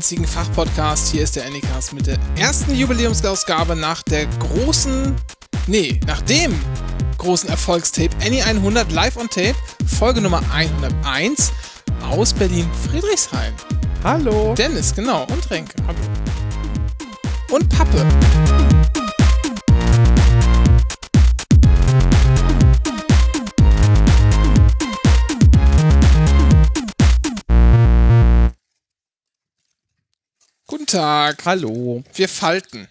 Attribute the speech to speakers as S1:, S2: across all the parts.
S1: einzigen Fachpodcast. Hier ist der Anycast mit der ersten Jubiläumsausgabe nach der großen, nee, nach dem großen Erfolgstape Any 100 live on Tape, Folge Nummer 101 aus Berlin-Friedrichshain.
S2: Hallo.
S1: Dennis, genau, und Renke. Hallo. Und Pappe. Tag.
S2: Hallo.
S1: Wir falten.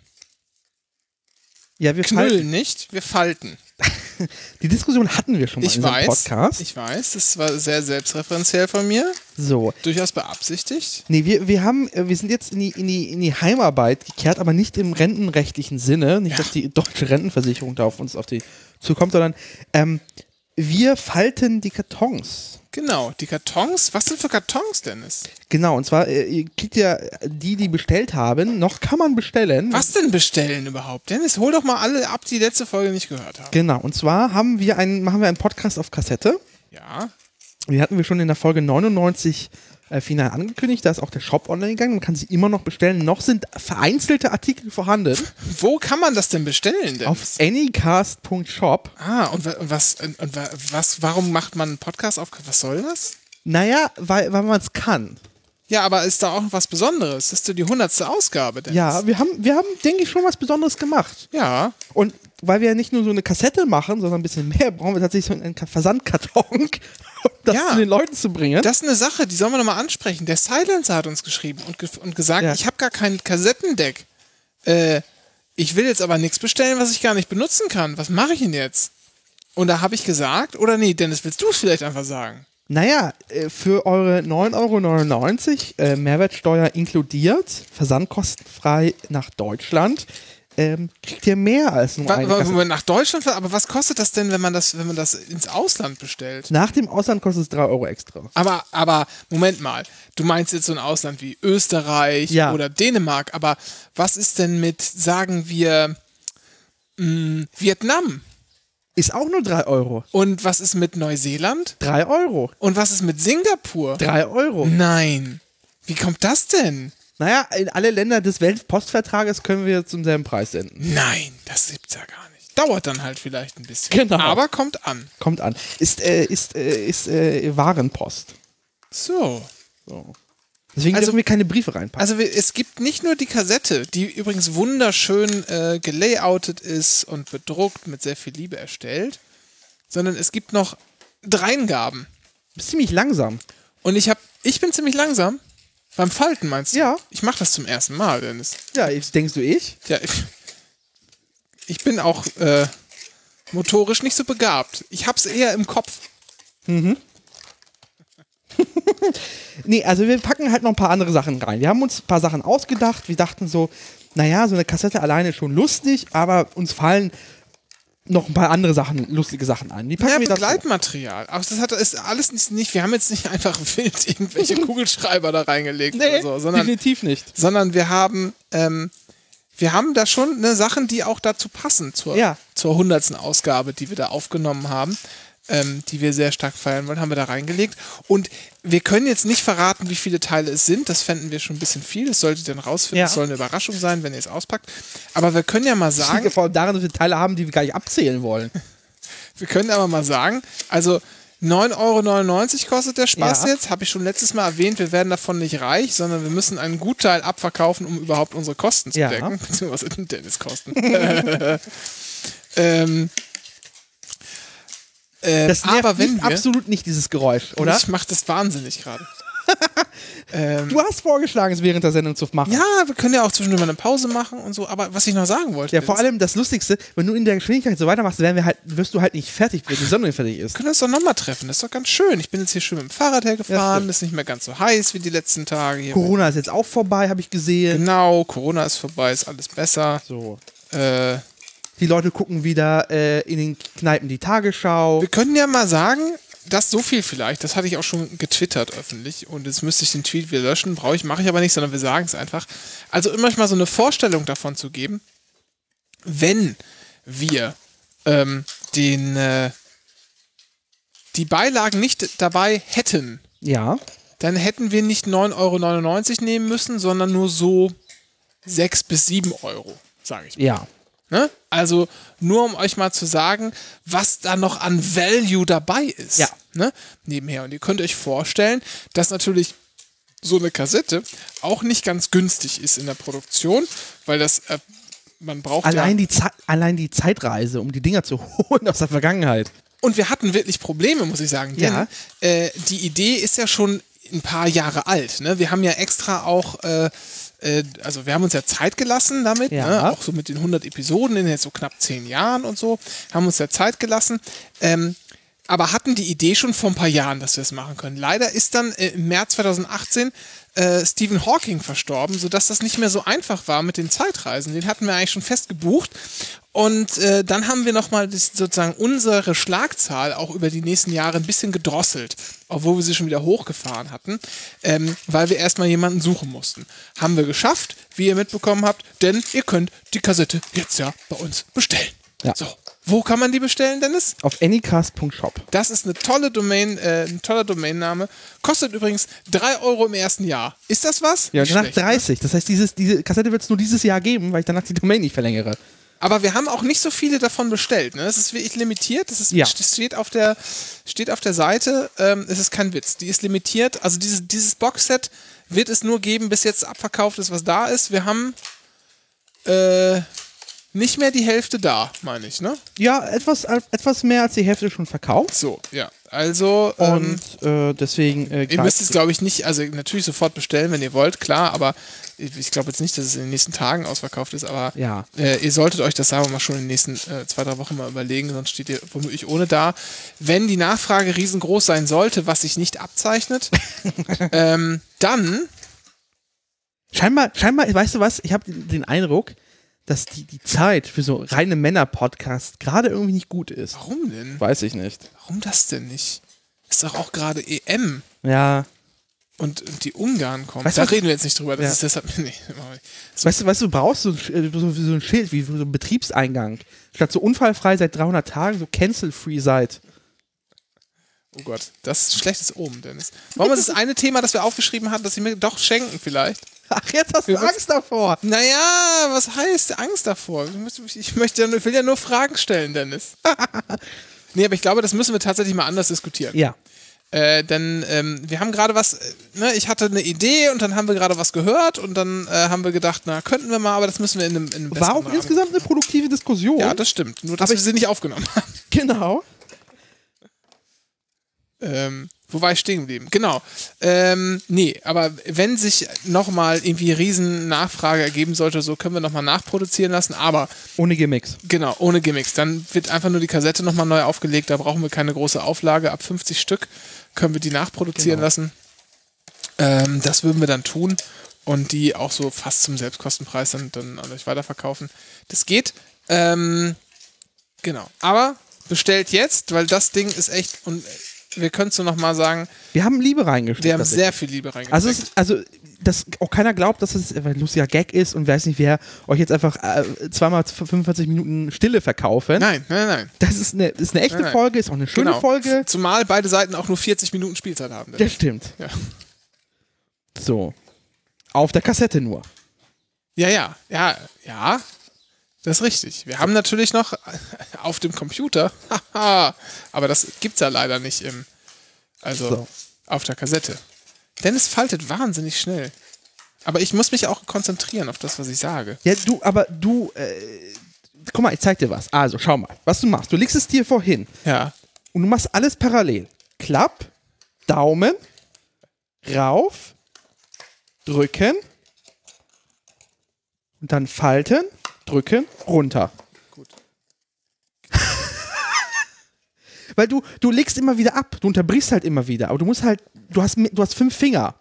S2: Ja, wir
S1: Knüllen
S2: falten.
S1: nicht, wir falten.
S2: Die Diskussion hatten wir schon mal
S1: Ich
S2: in
S1: weiß.
S2: Podcast.
S1: Ich weiß, das war sehr selbstreferenziell von mir.
S2: so.
S1: Durchaus beabsichtigt.
S2: Nee, wir, wir haben, äh, wir sind jetzt in die, in, die, in die Heimarbeit gekehrt, aber nicht im rentenrechtlichen Sinne. Nicht,
S1: Ja.
S2: dass die deutsche Rentenversicherung da auf uns auf die zukommt, sondern ähm, wir falten die Kartons.
S1: Genau, die Kartons. Was sind für Kartons, Dennis?
S2: Genau, und zwar, äh, ihr kriegt ja die, die bestellt haben, noch kann man bestellen.
S1: Was denn bestellen überhaupt? Dennis, hol doch mal alle ab, die letzte Folge nicht gehört haben.
S2: Genau, und zwar haben wir einen, machen wir einen Podcast auf Kassette.
S1: Ja.
S2: Die hatten wir schon in der Folge 99 äh, final angekündigt. Da ist auch der Shop online gegangen. Man kann sie immer noch bestellen. Noch sind vereinzelte Artikel vorhanden
S1: Wo kann man das denn bestellen, Dennis?
S2: auf anycast.shop.
S1: ah, und, und was, und, und wa- was, warum macht man einen Podcast auf, was soll das?
S2: Naja, weil, weil man es kann.
S1: Ja, aber ist da auch was Besonderes? Das ist die hundertste Ausgabe, Dennis.
S2: Ja, wir haben, wir haben, denke ich, schon was Besonderes gemacht.
S1: Ja.
S2: Und weil wir ja nicht nur so eine Kassette machen, sondern ein bisschen mehr, brauchen wir tatsächlich so einen Ka- Versandkarton, um das
S1: Ja.
S2: zu den Leuten zu bringen.
S1: Das ist eine Sache, die sollen wir nochmal ansprechen. Der Silencer hat uns geschrieben und, ge und gesagt,
S2: Ja.
S1: ich habe gar kein Kassettendeck. Äh, ich will jetzt aber nichts bestellen, was ich gar nicht benutzen kann. Was mache ich denn jetzt? Und da habe ich gesagt, oder nee, Dennis, willst du es vielleicht einfach sagen?
S2: Naja, äh, für eure 9,99 Euro äh, Mehrwertsteuer inkludiert, versandkostenfrei nach Deutschland, ähm, kriegt ihr mehr als nur eine Kassette.
S1: nach Deutschland, aber was kostet das denn, wenn man das, wenn man das ins Ausland bestellt?
S2: Nach dem Ausland kostet es 3 Euro extra.
S1: Aber, aber, Moment mal, du meinst jetzt so ein Ausland wie Österreich
S2: Ja.
S1: oder Dänemark, aber was ist denn mit, sagen wir, mh, Vietnam?
S2: Ist auch nur 3 Euro.
S1: Und was ist mit Neuseeland?
S2: 3 Euro.
S1: Und was ist mit Singapur?
S2: 3 Euro.
S1: Nein. Wie kommt das denn?
S2: Naja, in alle Länder des Weltpostvertrages können wir zum selben Preis senden.
S1: Nein, das gibt's ja gar nicht. Dauert dann halt vielleicht ein bisschen.
S2: Genau.
S1: Aber kommt an.
S2: Kommt an. Ist, äh, ist, äh, ist äh, Warenpost.
S1: So.
S2: So. Deswegen
S1: Also-
S2: dürfen wir keine Briefe reinpacken.
S1: Also es gibt nicht nur die Kassette, die übrigens wunderschön äh, gelayoutet ist und bedruckt, mit sehr viel Liebe erstellt, sondern es gibt noch Dreingaben.
S2: bist ziemlich langsam.
S1: Und ich habe, ich bin ziemlich langsam. Beim Falten meinst du?
S2: Ja.
S1: Ich mache das zum ersten Mal, Dennis.
S2: Ja, denkst du ich?
S1: Ja, ich, ich bin auch äh, motorisch nicht so begabt. Ich hab's eher im Kopf.
S2: Nee, also wir packen halt noch ein paar andere Sachen rein. Wir haben uns ein paar Sachen ausgedacht. Wir dachten so, naja, so eine Kassette alleine ist schon lustig, aber uns fallen noch ein paar andere Sachen, lustige Sachen ein. Die packen
S1: Ja,
S2: wir.
S1: Begleitmaterial. Aber das hat, ist alles nicht, nicht, wir haben jetzt nicht einfach wild irgendwelche Kugelschreiber da reingelegt
S2: Nee,
S1: oder so, sondern,
S2: definitiv nicht.
S1: sondern wir haben, ähm, wir haben da schon ne, Sachen, die auch dazu passen zur,
S2: Ja.
S1: zur hundertsten Ausgabe, die wir da aufgenommen haben, ähm, die wir sehr stark feiern wollen, haben wir da reingelegt. Und wir können jetzt nicht verraten, wie viele Teile es sind. Das fänden wir schon ein bisschen viel. Das solltet ihr dann rausfinden.
S2: Ja.
S1: Das soll eine Überraschung sein, wenn ihr es auspackt. Aber wir können ja mal
S2: Das liegt
S1: sagen,
S2: ja vor allem daran, dass wir Teile haben, die wir gar nicht abzählen wollen.
S1: wir können aber mal sagen, also 9,99 Euro kostet der Spaß
S2: Ja.
S1: jetzt. Habe ich schon letztes Mal erwähnt, wir werden davon nicht reich, sondern wir müssen einen Gutteil abverkaufen, um überhaupt unsere Kosten zu
S2: Ja.
S1: decken. Beziehungsweise Dennis Kosten. ähm, äh,
S2: Das nervt
S1: aber wenn
S2: mich
S1: wir,
S2: absolut nicht, dieses Geräusch, oder?
S1: ich mache das wahnsinnig gerade. ähm,
S2: Du hast vorgeschlagen, es während der Sendung zu machen.
S1: ja, wir können ja auch zwischendurch mal eine Pause machen und so. Aber was ich noch sagen wollte,
S2: Ja, vor
S1: Dennis,
S2: allem das Lustigste, wenn du in der Geschwindigkeit so weitermachst, werden wir halt, wirst du halt nicht fertig, bis die Sonne fertig ist.
S1: Wir können uns doch nochmal treffen. Das ist doch ganz schön. Ich bin jetzt hier schön mit dem Fahrrad hergefahren.
S2: stimmt.
S1: ist nicht mehr ganz so heiß wie die letzten Tage. Hier.
S2: Corona ist jetzt auch vorbei, habe ich gesehen.
S1: Genau, Corona ist vorbei, ist alles besser.
S2: So.
S1: Äh,
S2: Die Leute gucken wieder äh, in den Kneipen die Tagesschau.
S1: wir können ja mal sagen, das so viel vielleicht, das hatte ich auch schon getwittert öffentlich und jetzt müsste ich den Tweet wieder löschen, brauche ich, mache ich aber nicht, sondern wir sagen es einfach. Also immer mal so eine Vorstellung davon zu geben, wenn wir ähm, den äh, die Beilagen nicht dabei hätten,
S2: Ja.
S1: dann hätten wir nicht 9,99 Euro nehmen müssen, sondern nur so 6 bis 7 Euro, sage ich mal.
S2: Ja.
S1: Ne? Also nur um euch mal zu sagen, was da noch an Value dabei ist.
S2: Ja.
S1: Ne? Nebenher. Und ihr könnt euch vorstellen, dass natürlich so eine Kassette auch nicht ganz günstig ist in der Produktion, weil das, äh, man braucht
S2: Allein,
S1: ja.
S2: die Ze- allein die Zeitreise, um die Dinger zu holen aus der Vergangenheit.
S1: Und wir hatten wirklich Probleme, muss ich sagen. Denn
S2: Ja.
S1: äh, die Idee ist ja schon ein paar Jahre alt. Ne? Wir haben ja extra auch, äh, äh, also wir haben uns ja Zeit gelassen damit,
S2: Ja.
S1: ne? auch so mit den 100 Episoden in jetzt so knapp 10 Jahren und so, haben uns ja Zeit gelassen. Ähm, aber hatten die Idee schon vor ein paar Jahren, dass wir es machen können. Leider ist dann äh, im März 2018 äh, Stephen Hawking verstorben, sodass das nicht mehr so einfach war mit den Zeitreisen. Den hatten wir eigentlich schon fest gebucht. Und äh, dann haben wir nochmal sozusagen unsere Schlagzahl auch über die nächsten Jahre ein bisschen gedrosselt, obwohl wir sie schon wieder hochgefahren hatten, ähm, weil wir erstmal jemanden suchen mussten. Haben wir geschafft, wie ihr mitbekommen habt, denn ihr könnt die Kassette jetzt ja bei uns bestellen.
S2: Ja.
S1: So, wo kann man die bestellen, Dennis?
S2: Auf anycast.shop.
S1: Das ist eine tolle Domain, äh, ein toller Domainname. Kostet übrigens 3 Euro im ersten Jahr. Ist das was?
S2: Ja,
S1: Nicht
S2: danach
S1: schlecht, ne?
S2: 30. Das heißt, dieses, diese Kassette wird es nur dieses Jahr geben, weil ich danach die Domain nicht verlängere.
S1: Aber wir haben auch nicht so viele davon bestellt. Ne? Das ist wirklich limitiert. Das, ist,
S2: Ja.
S1: steht, auf der, steht auf der Seite. Ähm, es ist kein Witz. Die ist limitiert. Also dieses, dieses Boxset wird es nur geben, bis jetzt abverkauft ist, was da ist. Wir haben äh, nicht mehr die Hälfte da, meine ich. Ne?
S2: Ja, etwas, etwas mehr als die Hälfte schon verkauft.
S1: So, ja. Also ähm,
S2: Und äh, deswegen. Äh,
S1: Ihr müsst es, glaube ich, nicht, also natürlich sofort bestellen, wenn ihr wollt, klar, aber ich ich glaube jetzt nicht, dass es in den nächsten Tagen ausverkauft ist, aber
S2: Ja.
S1: äh, ihr solltet euch das, sagen wir mal, schon in den nächsten äh, zwei, drei Wochen mal überlegen, sonst steht ihr womöglich ohne da. Wenn die Nachfrage riesengroß sein sollte, was sich nicht abzeichnet, ähm, dann,
S2: Scheinbar, scheinbar, weißt du was? Ich habe den Eindruck, dass die, die Zeit für so reine Männer-Podcasts gerade irgendwie nicht gut ist.
S1: warum denn?
S2: Weiß ich nicht.
S1: Warum das denn nicht? Ist doch auch gerade EM
S2: Ja.
S1: und, und die Ungarn kommen.
S2: Weißt du,
S1: da
S2: was-
S1: reden wir jetzt nicht drüber, das
S2: Ja.
S1: ist deshalb, nee, ich.
S2: Weißt du, weißt du, brauchst so, äh, so, so ein Schild wie so ein Betriebseingang. Statt so unfallfrei seit 300 Tagen, so cancel-free seit.
S1: Oh Gott, das ist schlechtes Omen, Dennis. Warum ist das eine Thema, das wir aufgeschrieben hatten, das sie mir doch schenken vielleicht?
S2: Ach, jetzt hast du
S1: Wir-
S2: Angst davor.
S1: Naja, was heißt Angst davor? Ich, möchte ja ich will ja nur Fragen stellen, Dennis. nee, aber ich glaube, das müssen wir tatsächlich mal anders diskutieren.
S2: Ja.
S1: Äh, denn ähm, wir haben gerade was, äh, ne, ich hatte eine Idee und dann haben wir gerade was gehört und dann äh, haben wir gedacht, na, könnten wir mal, aber das müssen wir in einem, in einem
S2: War auch
S1: Rahmen.
S2: insgesamt eine produktive Diskussion.
S1: Ja, das stimmt. Nur, dass
S2: Aber
S1: wir sie nicht aufgenommen haben.
S2: genau.
S1: Ähm, wo war ich stehen geblieben? Genau. Ähm, nee, aber wenn sich nochmal irgendwie riesen Nachfrage ergeben sollte, so können wir nochmal nachproduzieren lassen, aber
S2: Ohne Gimmicks.
S1: genau, ohne Gimmicks. Dann wird einfach nur die Kassette nochmal neu aufgelegt, da brauchen wir keine große Auflage. Ab 50 Stück können wir die nachproduzieren
S2: Genau.
S1: lassen. Ähm, das würden wir dann tun und die auch so fast zum Selbstkostenpreis dann, dann an euch weiterverkaufen. Das geht. Ähm, genau. Aber bestellt jetzt, weil das Ding ist echt und wir können es nur nochmal sagen,
S2: Wir haben Liebe reingesteckt.
S1: wir haben sehr viel Liebe reingesteckt.
S2: Also, es also, dass auch keiner glaubt, dass es ein lustiger Gag ist und weiß nicht, wer euch jetzt einfach äh, zweimal 45 Minuten Stille verkaufen.
S1: nein, nein, nein.
S2: Das ist eine, ist eine echte
S1: Nein, nein.
S2: Folge, ist auch eine schöne
S1: Genau.
S2: Folge.
S1: Zumal beide Seiten auch nur 40 Minuten Spielzeit haben.
S2: Das stimmt.
S1: Ja.
S2: So. Auf der Kassette nur.
S1: ja, ja, ja, ja. Das ist richtig. Wir haben natürlich noch auf dem Computer, haha, aber das gibt's ja leider nicht im, also
S2: So.
S1: auf der Kassette. Denn es faltet wahnsinnig schnell. Aber ich muss mich auch konzentrieren auf das, was ich sage.
S2: Ja, du, aber du, äh, guck mal, ich zeig dir was. Also, schau mal, was du machst. Du legst es dir vorhin
S1: Ja.
S2: und du machst alles parallel. Klapp, Daumen, rauf, drücken und dann falten, drücken, runter.
S1: Gut.
S2: Weil du, du legst immer wieder ab, du unterbrichst halt immer wieder, aber du musst halt, du hast, du hast fünf Finger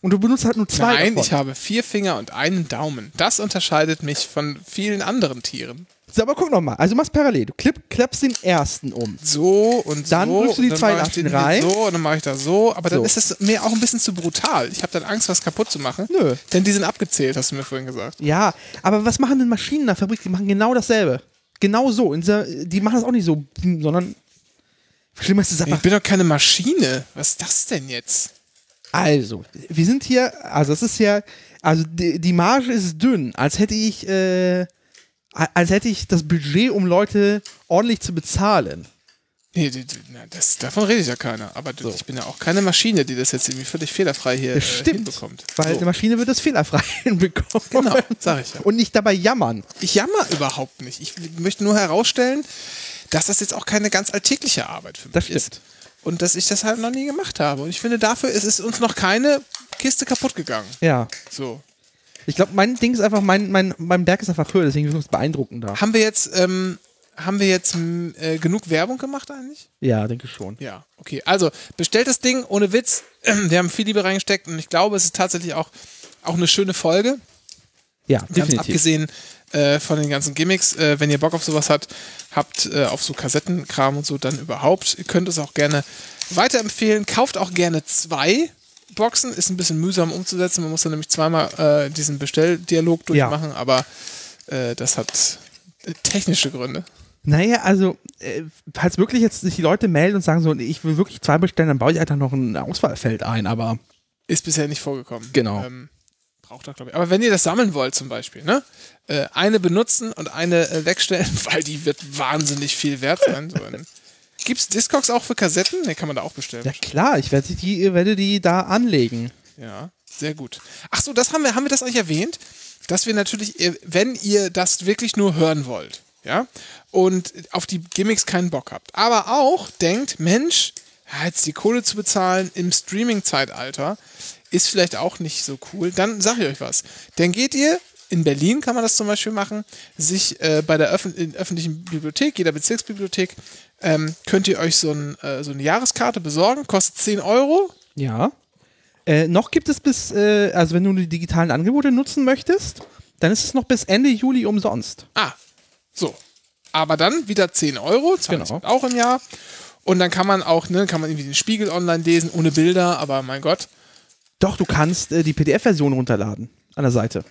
S2: und du benutzt halt nur zwei
S1: Nein,
S2: davon.
S1: ich habe vier Finger und einen Daumen. Das unterscheidet mich von vielen anderen Tieren.
S2: So, aber guck nochmal, also machst parallel, du klipp, klappst den ersten um.
S1: So und
S2: Dann
S1: so.
S2: drückst du die
S1: dann
S2: zwei
S1: ich
S2: Tasten rein.
S1: So und dann mache ich das so. Aber dann
S2: So.
S1: ist es mir auch ein bisschen zu brutal. Ich habe dann Angst, was kaputt zu machen.
S2: Nö.
S1: Denn die sind abgezählt, hast du mir vorhin gesagt.
S2: Ja, aber was machen denn Maschinen in der Fabrik? Die machen genau dasselbe. Genau so. Dieser, die machen das auch nicht so, sondern schlimmer ist es
S1: Ich
S2: einfach.
S1: bin doch keine Maschine. Was ist das denn jetzt?
S2: Also, wir sind hier, also es ist ja, also die, die Marge ist dünn, als hätte ich, äh, als hätte ich das Budget, um Leute ordentlich zu bezahlen.
S1: Nee, das, davon redet ja keiner. Aber ich bin ja auch keine Maschine, die das jetzt irgendwie völlig fehlerfrei hier
S2: Das
S1: äh,
S2: stimmt,
S1: hinbekommt.
S2: weil
S1: So.
S2: eine Maschine wird das fehlerfrei hinbekommen.
S1: Genau, sag ich ja.
S2: Und nicht dabei jammern.
S1: Ich jammer überhaupt nicht. Ich möchte nur herausstellen, dass das jetzt auch keine ganz alltägliche Arbeit für mich
S2: Das
S1: ist. Und dass ich das halt noch nie gemacht habe. Und ich finde, dafür ist es uns noch keine Kiste kaputt gegangen.
S2: Ja.
S1: So.
S2: Ich glaube, mein Ding ist einfach, mein, mein, mein Berg ist einfach höher, deswegen ist es beeindruckender.
S1: Haben wir jetzt, ähm, haben wir jetzt äh, genug Werbung gemacht eigentlich?
S2: Ja, denke schon.
S1: Ja, okay. Also, bestellt das Ding ohne Witz. Wir haben viel Liebe reingesteckt und ich glaube, es ist tatsächlich auch, auch eine schöne Folge.
S2: Ja,
S1: Ganz
S2: definitiv.
S1: abgesehen äh, von den ganzen Gimmicks. Äh, wenn ihr Bock auf sowas habt, habt äh, auf so Kassettenkram und so, dann überhaupt. Ihr könnt es auch gerne weiterempfehlen. Kauft auch gerne zwei Boxen. Ist ein bisschen mühsam umzusetzen. Man muss dann nämlich zweimal äh, diesen Bestelldialog durchmachen, aber äh, das hat äh, technische Gründe.
S2: Naja, also, äh, falls wirklich jetzt sich die Leute melden und sagen so, ich will wirklich zwei bestellen, dann baue ich einfach noch ein Auswahlfeld ein, aber
S1: Ist bisher nicht vorgekommen.
S2: Genau.
S1: Ähm, braucht er, glaube ich. Aber wenn ihr das sammeln wollt, zum Beispiel, ne? Äh, eine benutzen und eine äh, wegstellen, weil die wird wahnsinnig viel wert sein. So ein- Gibt's Discogs auch für Kassetten? Ne, kann man da auch bestellen.
S2: ja klar, ich werde die, werde die da anlegen.
S1: Ja, sehr gut. Ach so, das haben wir, haben wir das eigentlich erwähnt? Dass wir natürlich, äh, wenn ihr das wirklich nur hören wollt, ja, und auf die Gimmicks keinen Bock habt, aber auch denkt, Mensch, jetzt die Kohle zu bezahlen im Streaming-Zeitalter ist vielleicht auch nicht so cool, dann sage ich euch was. Dann geht ihr, in Berlin kann man das zum Beispiel machen, sich äh, bei der in öffentlichen Bibliothek, jeder Bezirksbibliothek, ähm, könnt ihr euch so, ein, äh, so eine Jahreskarte besorgen, kostet 10 Euro,
S2: Ja. Äh, noch gibt es bis, äh, also wenn du die digitalen Angebote nutzen möchtest, dann ist es noch bis Ende Juli umsonst.
S1: Ah, so. Aber dann wieder 10 Euro, 20
S2: Genau.
S1: auch im Jahr. Und dann kann man auch, ne, kann man irgendwie den Spiegel online lesen, ohne Bilder, aber mein Gott,
S2: Doch, du kannst äh, die PDF-Version runterladen an der Seite.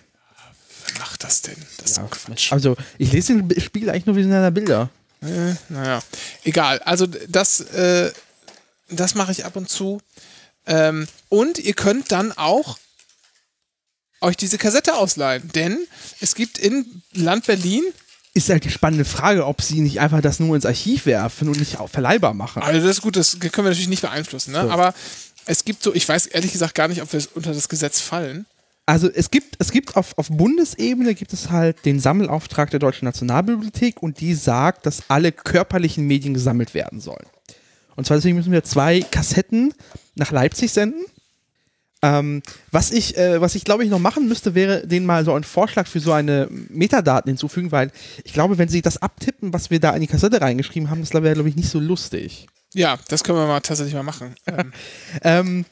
S1: Das denn? Das ist so Quatsch.
S2: Also, ich lese den Spiegel eigentlich nur wegen seiner Bilder.
S1: Äh, naja, egal. Also das, äh, das mache ich ab und zu. Ähm, und ihr könnt dann auch euch diese Kassette ausleihen, denn es gibt in Land Berlin
S2: Ist halt die spannende Frage, ob sie nicht einfach das nur ins Archiv werfen und nicht auch verleihbar machen.
S1: Also das ist gut, das können wir natürlich nicht beeinflussen, ne?
S2: So.
S1: aber es gibt so, ich weiß ehrlich gesagt gar nicht, ob wir unter das Gesetz fallen.
S2: Also es gibt, es gibt auf, auf Bundesebene gibt es halt den Sammelauftrag der Deutschen Nationalbibliothek und die sagt, dass alle körperlichen Medien gesammelt werden sollen. Und zwar deswegen müssen wir zwei Kassetten nach Leipzig senden. Ähm, was ich, äh, was ich glaube ich noch machen müsste, wäre denen mal so einen Vorschlag für so eine Metadaten hinzufügen, weil ich glaube, wenn sie das abtippen, was wir da in die Kassette reingeschrieben haben, das wäre glaube ich nicht so lustig.
S1: Ja, das können wir mal tatsächlich mal machen. Ähm,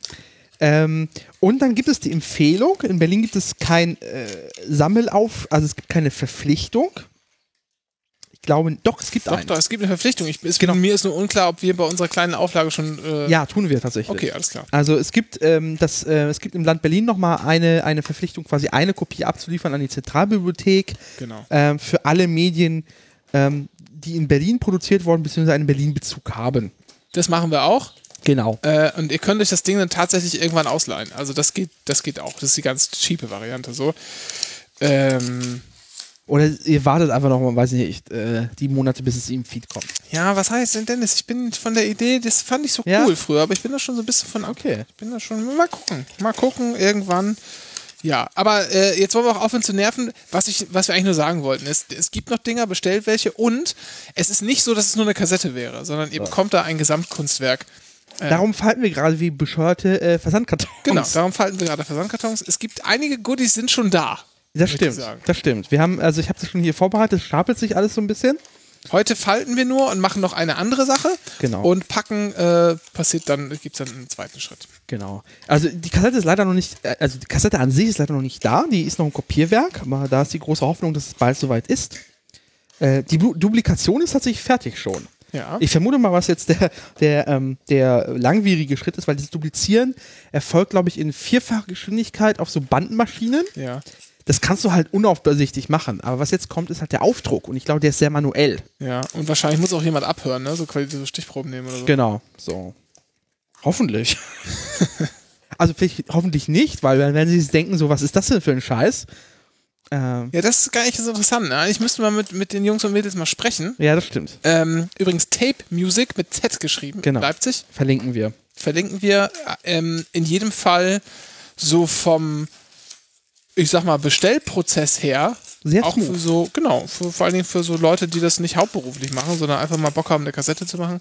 S2: Ähm, und dann gibt es die Empfehlung. In Berlin gibt es kein äh, Sammelauf, also es gibt keine Verpflichtung. Ich glaube, doch, es gibt
S1: doch,
S2: eine.
S1: doch, es gibt eine Verpflichtung. Ich, es,
S2: Genau.
S1: Mir ist nur unklar, ob wir bei unserer kleinen Auflage schon. Äh,
S2: Ja, tun wir tatsächlich.
S1: Okay, alles klar.
S2: Also es gibt, ähm, das, äh, es gibt im Land Berlin nochmal eine, eine Verpflichtung, quasi eine Kopie abzuliefern an die Zentralbibliothek
S1: Genau.
S2: ähm, für alle Medien, ähm, die in Berlin produziert wurden, beziehungsweise einen Berlin-Bezug haben.
S1: Das machen wir auch.
S2: Genau.
S1: Äh, und ihr könnt euch das Ding dann tatsächlich irgendwann ausleihen. Also das geht, das geht auch. Das ist die ganz cheape Variante so. Ähm,
S2: Oder ihr wartet einfach noch mal, weiß ich nicht, äh, die Monate, bis es im Feed kommt.
S1: ja, was heißt denn Dennis? Ich bin von der Idee, das fand ich so
S2: Ja?
S1: cool früher, aber ich bin da schon so ein bisschen von.
S2: Okay.
S1: Ich bin da schon, mal gucken. Mal gucken, irgendwann. Ja, aber äh, jetzt wollen wir auch aufhören zu nerven. Was, ich, was wir eigentlich nur sagen wollten, ist, es gibt noch Dinger, bestellt welche und es ist nicht so, dass es nur eine Kassette wäre, sondern ihr bekommt da ein Gesamtkunstwerk.
S2: Darum falten wir gerade wie bescheuerte äh, Versandkartons.
S1: Genau, darum falten wir gerade Versandkartons. Es gibt einige Goodies, sind schon da.
S2: Das stimmt, das stimmt. Wir haben, also ich habe das schon hier vorbereitet, es stapelt sich alles so ein bisschen.
S1: Heute falten wir nur und machen noch eine andere Sache.
S2: Genau.
S1: Und packen äh, passiert dann, gibt es dann einen zweiten Schritt.
S2: Genau. Also die Kassette ist leider noch nicht, äh, also die Kassette an sich ist leider noch nicht da, die ist noch ein Kopierwerk, aber da ist die große Hoffnung, dass es bald soweit ist. Äh, die Bu Duplikation ist tatsächlich fertig schon.
S1: Ja.
S2: Ich vermute mal, was jetzt der, der, ähm, der langwierige Schritt ist, weil dieses Duplizieren erfolgt, glaube ich, in vierfacher Geschwindigkeit auf so Bandmaschinen.
S1: ja.
S2: Das kannst du halt unaufsichtlich machen. Aber was jetzt kommt, ist halt der Aufdruck. Und ich glaube, der ist sehr manuell.
S1: Ja. Und wahrscheinlich muss auch jemand abhören, ne? So quasi so Stichproben nehmen oder so.
S2: Genau. So. Hoffentlich. Also vielleicht, hoffentlich nicht, weil dann werden sie sich denken, so, was ist das denn für ein Scheiß? Ähm,
S1: Ja, das ist gar nicht so interessant. Ne? Ich müsste mal mit, mit den Jungs und Mädels mal sprechen.
S2: ja, das stimmt.
S1: Ähm, übrigens Tape Music mit Z geschrieben.
S2: Genau.
S1: Leipzig.
S2: Verlinken wir.
S1: Verlinken wir ähm, in jedem Fall so vom, ich sag mal, Bestellprozess her.
S2: Sehr
S1: auch
S2: smooth.
S1: für so, genau, für, vor allen Dingen für so Leute, die das nicht hauptberuflich machen, sondern einfach mal Bock haben, eine Kassette zu machen.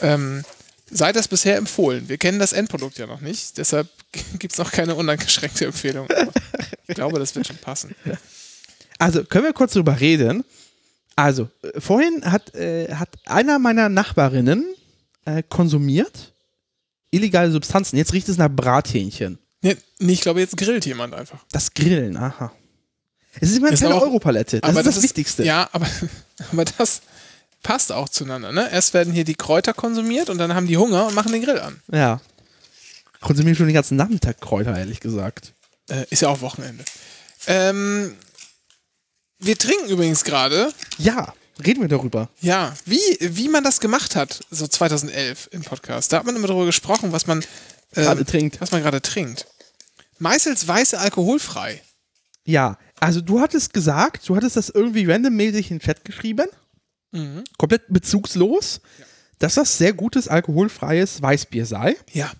S1: Ähm, sei das bisher empfohlen. Wir kennen das Endprodukt ja noch nicht, deshalb gibt es noch keine uneingeschränkte Empfehlung. Aber ich glaube, das wird schon passen.
S2: Also, können wir kurz drüber reden? Also, äh, vorhin hat, äh, hat einer meiner Nachbarinnen äh, konsumiert illegale Substanzen. Jetzt riecht es nach Brathähnchen.
S1: Nee, ich glaube, jetzt grillt jemand einfach.
S2: Das Grillen, aha. Es ist immer eine
S1: Ist
S2: Europalette. Das ist das, Wichtigste.
S1: Ja, aber, aber das passt auch zueinander. Ne? Erst werden hier die Kräuter konsumiert und dann haben die Hunger und machen den Grill an.
S2: ja. Konsumiere schon den ganzen Nachmittag Kräuter, ehrlich gesagt.
S1: Äh, ist ja auch Wochenende. Ähm, wir trinken übrigens gerade,
S2: Ja, reden wir darüber.
S1: ja, wie, wie man das gemacht hat, so 2011 im Podcast. Da hat man immer darüber gesprochen, was man, ähm,
S2: Gerade trinkt.
S1: was man gerade trinkt. Meißels weiße alkoholfrei.
S2: Ja, also du hattest gesagt, du hattest das irgendwie randommäßig in den Chat geschrieben,
S1: Mhm.
S2: komplett bezugslos, dass das sehr gutes alkoholfreies Weißbier sei.
S1: Ja.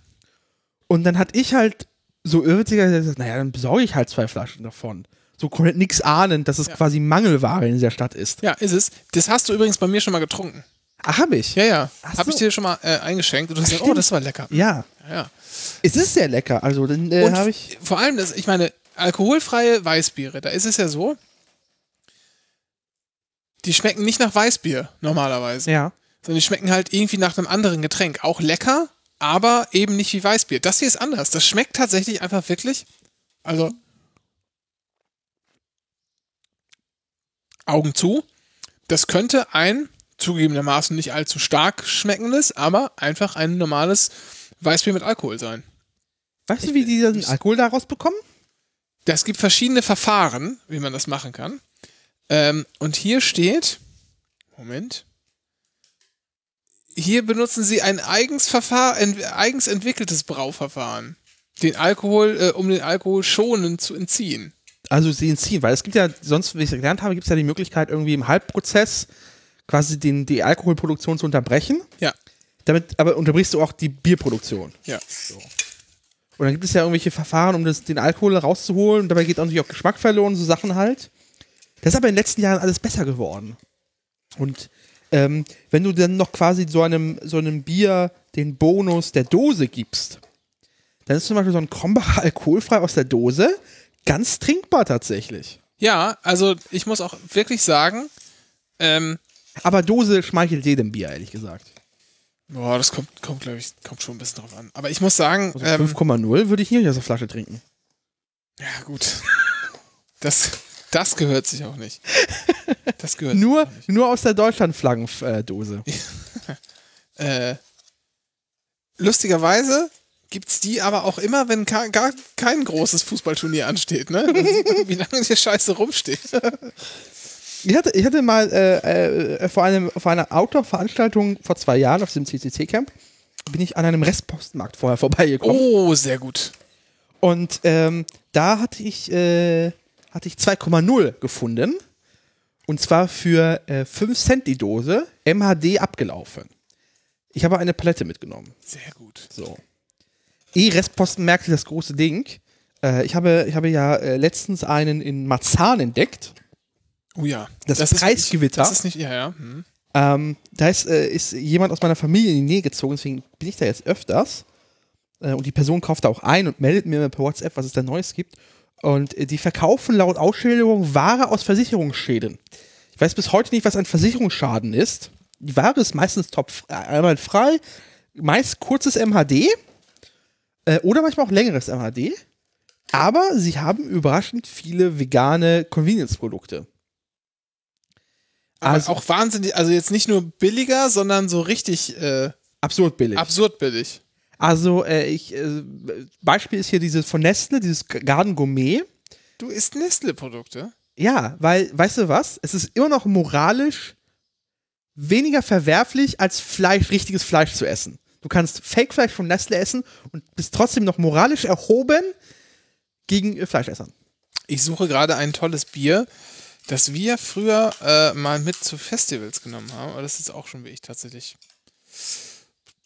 S2: Und dann hatte ich halt so irritiger gesagt, naja, dann besorge ich halt zwei Flaschen davon. So komplett nichts ahnend, dass es quasi Mangelware in dieser Stadt ist.
S1: Ja, ist es. Das hast du übrigens bei mir schon mal getrunken.
S2: Ach, hab ich.
S1: Ja, ja.
S2: Ach
S1: Hab ich
S2: so.
S1: dir schon mal äh, eingeschenkt und du hast gesagt, oh, das war lecker.
S2: Ja.
S1: Ja, ja.
S2: Es ist sehr lecker. Also dann äh, habe ich.
S1: vor allem, das, ich meine, alkoholfreie Weißbiere, da ist es ja so, die schmecken nicht nach Weißbier normalerweise,
S2: Ja.
S1: sondern die schmecken halt irgendwie nach einem anderen Getränk. Auch lecker, aber eben nicht wie Weißbier. Das hier ist anders. Das schmeckt tatsächlich einfach wirklich, also Augen zu. Das könnte ein zugegebenermaßen nicht allzu stark schmeckendes, aber einfach ein normales Weißbier mit Alkohol sein.
S2: Weißt du, wie die den Alkohol daraus bekommen?
S1: Es gibt verschiedene Verfahren, wie man das machen kann. Ähm, und hier steht, Moment, hier benutzen sie ein eigens, Verfahr ent eigens entwickeltes Brauverfahren, den Alkohol, äh, um den Alkohol schonend zu entziehen.
S2: Also sie entziehen, weil es gibt ja, sonst, wie ich es gelernt habe, gibt es ja die Möglichkeit, irgendwie im Halbprozess quasi den, die Alkoholproduktion zu unterbrechen.
S1: Ja,
S2: Damit, aber unterbrichst du auch die Bierproduktion.
S1: ja.
S2: Und dann gibt es ja irgendwelche Verfahren, um das, den Alkohol rauszuholen. Und dabei geht auch natürlich auch Geschmack verloren, so Sachen halt. Das ist aber in den letzten Jahren alles besser geworden. Und ähm, wenn du dann noch quasi so einem, so einem Bier den Bonus der Dose gibst, dann ist zum Beispiel so ein Krombacher alkoholfrei aus der Dose ganz trinkbar tatsächlich.
S1: Ja, also ich muss auch wirklich sagen, ähm,
S2: Aber Dose schmeichelt jedem Bier, ehrlich gesagt.
S1: boah, das kommt, kommt glaube ich, kommt schon ein bisschen drauf an. Aber ich muss sagen,
S2: Also
S1: ähm,
S2: 5,0 würde ich hier nicht aus der Flasche trinken.
S1: ja gut, das, das gehört sich auch nicht. Das gehört
S2: Nur,
S1: sich
S2: nur aus der Deutschlandflaggendose.
S1: Äh, lustigerweise gibt's die aber auch immer, wenn ka- gar kein großes Fußballturnier ansteht, ne? Man, wie lange die Scheiße rumsteht.
S2: Ich hatte, ich hatte mal äh, äh, vor, einem, vor einer Outdoor-Veranstaltung vor zwei Jahren auf diesem CCC-Camp, bin ich an einem Restpostenmarkt vorher vorbeigekommen.
S1: Oh, sehr gut.
S2: Und ähm, da hatte ich, äh, hatte ich 2,0 gefunden. Und zwar für äh, 5 Cent die Dose, MHD abgelaufen. Ich habe eine Palette mitgenommen.
S1: Sehr gut.
S2: So. E-Restpostenmärkte, das große Ding. Äh, ich, habe, ich habe ja äh, letztens einen in Marzahn entdeckt.
S1: Oh ja.
S2: Das
S1: ist
S2: Preisgewitter.
S1: Nicht, das ist nicht, ja, ja. Hm.
S2: Ähm, da ist, äh, ist jemand aus meiner Familie in die Nähe gezogen, deswegen bin ich da jetzt öfters. Äh, und die Person kauft da auch ein und meldet mir per WhatsApp, was es da Neues gibt. Und äh, die verkaufen laut Ausschilderung Ware aus Versicherungsschäden. Ich weiß bis heute nicht, was ein Versicherungsschaden ist. Die Ware ist meistens top äh, einmal frei, meist kurzes MHD äh, oder manchmal auch längeres MHD. Aber sie haben überraschend viele vegane Convenience-Produkte. Also-
S1: auch wahnsinnig, also jetzt nicht nur billiger, sondern so richtig äh,
S2: Absurd billig.
S1: absurd billig.
S2: Also, äh, ich, äh, Beispiel ist hier dieses von Nestle, dieses Garden Gourmet.
S1: Du isst Nestle-Produkte?
S2: Ja, weil, weißt du was? Es ist immer noch moralisch weniger verwerflich, als Fleisch, richtiges Fleisch zu essen. Du kannst Fake-Fleisch von Nestle essen und bist trotzdem noch moralisch erhoben gegen äh, Fleischessern.
S1: Ich suche gerade ein tolles Bier, das wir früher äh, mal mit zu Festivals genommen haben. Aber das ist auch schon wie ich tatsächlich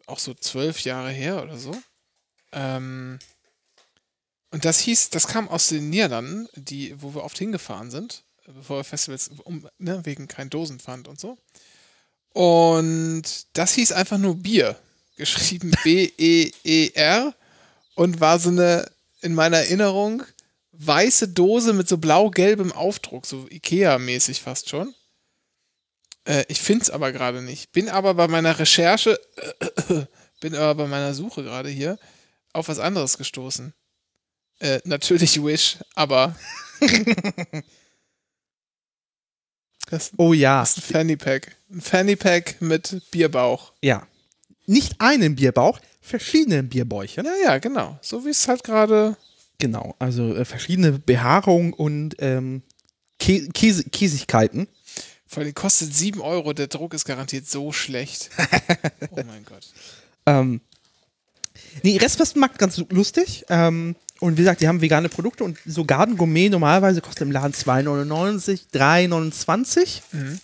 S1: auch so zwölf Jahre her oder so. Ähm, und das hieß, das kam aus den Niederlanden, die, wo wir oft hingefahren sind, bevor wir Festivals, um, ne, wegen kein Dosenpfand und so. Und das hieß einfach nur Bier, geschrieben B-E-E-R und war so eine, in meiner Erinnerung, weiße Dose mit so blau-gelbem Aufdruck, so Ikea-mäßig fast schon. Äh, ich finde es aber gerade nicht. Bin aber bei meiner Recherche, bin aber bei meiner Suche gerade hier auf was anderes gestoßen. Äh, natürlich Wish, aber.
S2: Oh ja.
S1: das ist ein Fanny Pack. Ein Fanny Pack mit Bierbauch.
S2: Ja. Nicht einen Bierbauch, verschiedene Bierbäuche.
S1: Ja, ja, genau. So wie es halt gerade.
S2: Genau, also äh, verschiedene Behaarungen und ähm, Kä Käse Käsigkeiten.
S1: Vor allem kostet 7 Euro. Der Druck ist garantiert so schlecht. oh mein Gott.
S2: Ähm, nee, Restwestmarkt ganz lustig. Ähm, und wie gesagt, die haben vegane Produkte und so Garden Gourmet normalerweise kostet im Laden 2,99, 3,29.
S1: Mhm.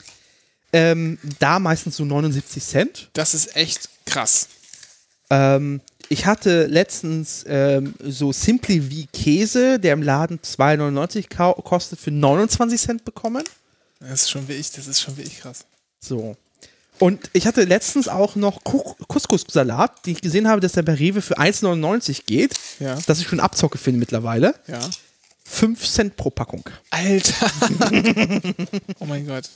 S2: Ähm, da meistens so 79 Cent.
S1: Das ist echt krass.
S2: Ähm, ich hatte letztens ähm, so Simply wie Käse, der im Laden 2,99 kau- kostet, für 29 Cent bekommen.
S1: Das ist schon wie ich. Das ist schon wie ich krass.
S2: So. Und ich hatte letztens auch noch Couscous-Salat, den ich gesehen habe, dass der bei Rewe für 1,99 geht.
S1: Ja.
S2: Das ich schon Abzocke finde mittlerweile.
S1: Ja.
S2: 5 Cent pro Packung.
S1: Alter. oh mein Gott.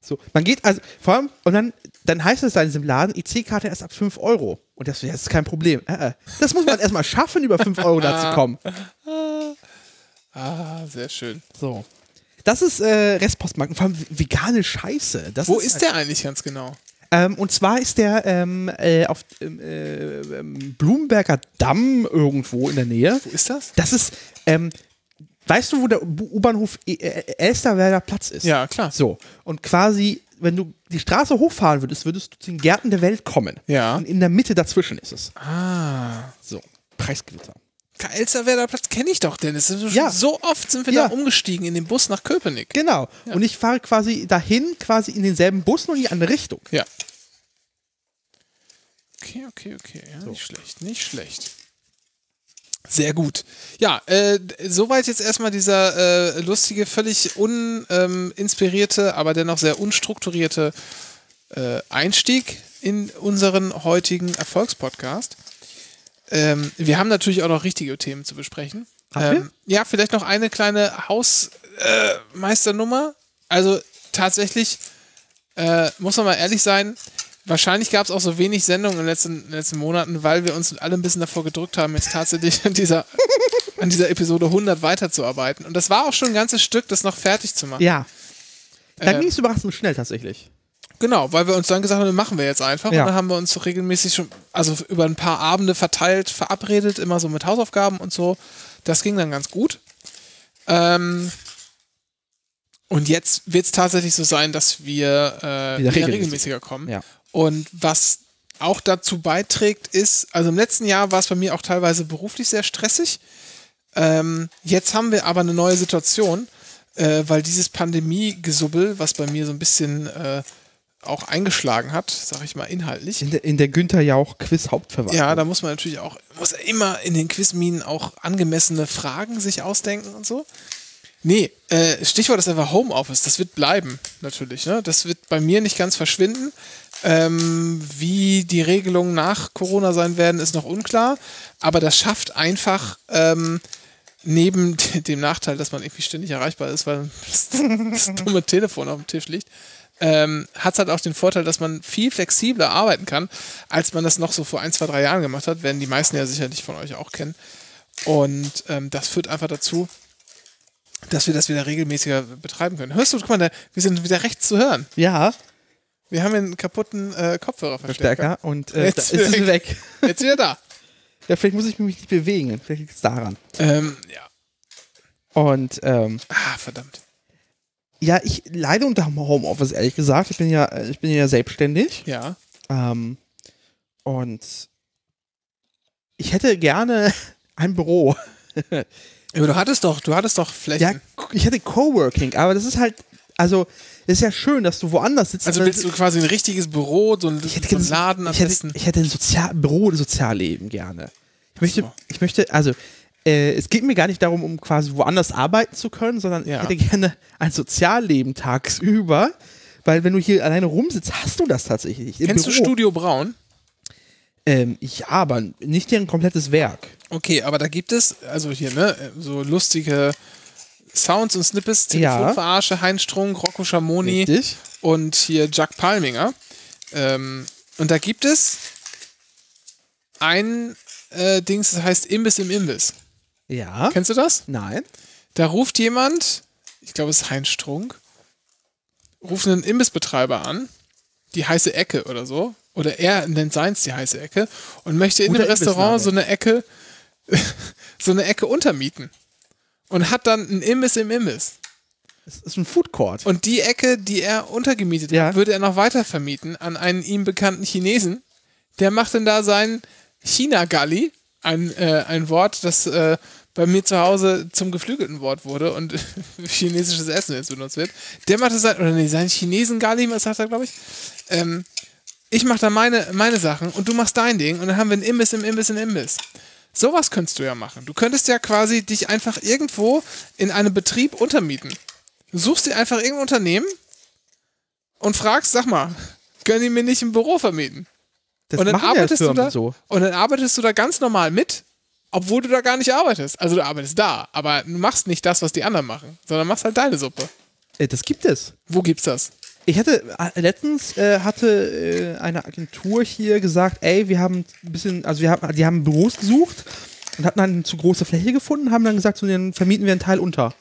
S2: So, man geht also, vor allem, und dann, dann heißt es da in diesem Laden, IC-Karte erst ab 5 Euro. Und das, das ist kein Problem. Äh, äh. Das muss man erstmal schaffen, über 5 Euro da zu kommen.
S1: Ah, sehr schön.
S2: So. Das ist äh, Restpostmarkt. Und vor allem vegane Scheiße. Das
S1: Wo ist der eigentlich ganz genau?
S2: Ähm, und zwar ist der ähm, äh, auf ähm, äh, ähm, Blumenberger Damm irgendwo in der Nähe.
S1: Wo ist das?
S2: Das ist, ähm, weißt du, wo der U-Bahnhof E- äh, Elsterwerder Platz ist?
S1: Ja, klar.
S2: So. Und quasi, wenn du die Straße hochfahren würdest, würdest du zu den Gärten der Welt kommen.
S1: Ja.
S2: Und in der Mitte dazwischen ist es.
S1: Ah.
S2: So. Preisgewitter.
S1: Elsterwerder Platz kenne ich doch, Dennis. Schon
S2: Ja.
S1: So oft sind wir
S2: Ja.
S1: da umgestiegen in den Bus nach Köpenick.
S2: Genau. Und ich fahre quasi dahin, quasi in denselben Bus, nur in die andere Richtung.
S1: Ja. Okay, okay, okay. Ja, Nicht schlecht, nicht schlecht. Sehr gut. Ja, äh, soweit jetzt erstmal dieser äh, lustige, völlig uninspirierte, aber dennoch sehr unstrukturierte äh, Einstieg in unseren heutigen Erfolgspodcast. Ähm, wir haben natürlich auch noch richtige Themen zu besprechen. Ähm, ja, vielleicht noch eine kleine Hausmeisternummer. also tatsächlich äh, muss man mal ehrlich sein, wahrscheinlich gab es auch so wenig Sendungen in den letzten, in den letzten Monaten, weil wir uns alle ein bisschen davor gedrückt haben, jetzt tatsächlich an dieser, an dieser Episode 100 weiterzuarbeiten. Und das war auch schon ein ganzes Stück, das noch fertig zu machen.
S2: Ja. Dann
S1: Ähm,
S2: ging es überraschend schnell tatsächlich.
S1: Genau, weil wir uns dann gesagt haben, machen wir jetzt einfach.
S2: Ja.
S1: Und dann haben wir uns so regelmäßig schon, also über ein paar Abende verteilt, verabredet, immer so mit Hausaufgaben und so. Das ging dann ganz gut. Ähm, und jetzt wird es tatsächlich so sein, dass wir äh,
S2: Wieder
S1: wieder,
S2: regelmäßig.
S1: regelmäßiger kommen.
S2: Ja.
S1: Und was auch dazu beiträgt, ist, also im letzten Jahr war es bei mir auch teilweise beruflich sehr stressig. Ähm, jetzt haben wir aber eine neue Situation, äh, weil dieses Pandemie-Gesubbel, was bei mir so ein bisschen äh, auch eingeschlagen hat, sag ich mal inhaltlich.
S2: In der, in der Günther Jauch Quiz Hauptverwaltung.
S1: Ja, da muss man natürlich auch, muss immer in den Quizminen auch angemessene Fragen sich ausdenken und so. Nee, äh, Stichwort ist einfach Homeoffice. Das wird bleiben, natürlich. Ne? Das wird bei mir nicht ganz verschwinden. Ähm, wie die Regelungen nach Corona sein werden, ist noch unklar. Aber das schafft einfach ähm, neben dem Nachteil, dass man irgendwie ständig erreichbar ist, weil das, das dumme Telefon auf dem Tisch liegt, ähm, hat es halt auch den Vorteil, dass man viel flexibler arbeiten kann, als man das noch so vor ein, zwei, drei Jahren gemacht hat, werden die meisten ja sicherlich von euch auch kennen. Und ähm, das führt einfach dazu, dass wir das wieder regelmäßiger betreiben können. Hörst du, guck mal, da, wir sind wieder rechts zu hören.
S2: Ja,
S1: Wir haben einen kaputten äh, Kopfhörerverstärker.
S2: Verstärker. Und äh,
S1: Jetzt
S2: ist es
S1: weg.
S2: weg.
S1: Jetzt wieder da.
S2: Ja, vielleicht muss ich mich nicht bewegen. Vielleicht liegt es daran.
S1: Ähm, ja.
S2: Und ähm,
S1: Ah, verdammt.
S2: Ja, ich leide unter dem Homeoffice, ehrlich gesagt. Ich bin ja, ich bin ja selbstständig.
S1: Ja.
S2: Ähm, Und ich hätte gerne ein Büro.
S1: Aber du hattest doch, du hattest doch Flächen.
S2: Ja, ich hätte Coworking, aber das ist halt, also, es ist ja schön, dass du woanders sitzt.
S1: also willst du quasi ein richtiges Büro, so ein,
S2: ich hätte
S1: so ein
S2: gerne-
S1: Laden am
S2: ich hätte,
S1: besten?
S2: ich hätte ein Sozial Büro Sozialleben gerne. Ich möchte,
S1: So.
S2: ich möchte, also äh, es geht mir gar nicht darum, um quasi woanders arbeiten zu können, sondern
S1: Ja.
S2: ich hätte gerne ein Sozialleben tagsüber, weil wenn du hier alleine rumsitzt, hast du das tatsächlich
S1: Kennst du
S2: Büro.
S1: Studio Braun?
S2: Ähm, ja, aber nicht deren komplettes Werk.
S1: Okay, aber da gibt es, also hier, ne, so lustige Sounds und Snippets,
S2: Ja.
S1: Telefonverarsche, Heinz Strunk, Rocco Schamoni
S2: Richtig?
S1: und hier Jack Palminger. Ähm, und da gibt es ein äh, Dings, das heißt Imbiss im Imbiss.
S2: Ja.
S1: Kennst du das?
S2: Nein.
S1: Da ruft jemand, ich glaube es ist Heinz Strunk, ruft einen Imbissbetreiber an, die heiße Ecke oder so. Oder er nennt seins die heiße Ecke und möchte in
S2: Guter
S1: dem Restaurant so eine Ecke, so eine Ecke untermieten. Und hat dann einen Imbiss im Imbiss.
S2: Es ist ein Food Court.
S1: Und die Ecke, die er untergemietet
S2: Ja.
S1: hat, würde er noch weiter vermieten an einen ihm bekannten Chinesen. Der macht dann da sein China-Galli, ein, äh, ein Wort, das äh, bei mir zu Hause zum geflügelten Wort wurde und chinesisches Essen jetzt benutzt wird. Der macht sein, oder nee, sein Chinesen-Galli, was sagt er, glaube ich. Ähm, ich mache da meine, meine Sachen und du machst dein Ding und dann haben wir einen Imbiss im Imbiss im Imbiss. Sowas könntest du ja machen. Du könntest ja quasi dich einfach irgendwo in einem Betrieb untermieten. Du suchst dir einfach irgendein Unternehmen und fragst, sag mal, können die mir nicht ein Büro vermieten?
S2: Das
S1: und dann
S2: machen ja
S1: arbeitest du da
S2: so.
S1: und dann arbeitest du da ganz normal mit, obwohl du da gar nicht arbeitest. Also du arbeitest da, aber du machst nicht das, was die anderen machen, sondern machst halt deine Suppe.
S2: Äh, Das gibt es.
S1: Wo gibt's das?
S2: Ich hatte äh, letztens äh, hatte äh, eine Agentur hier gesagt, ey, wir haben ein bisschen, also wir haben, die haben Büros gesucht und hatten dann eine zu große Fläche gefunden, haben dann gesagt, so dann vermieten wir einen Teil unter.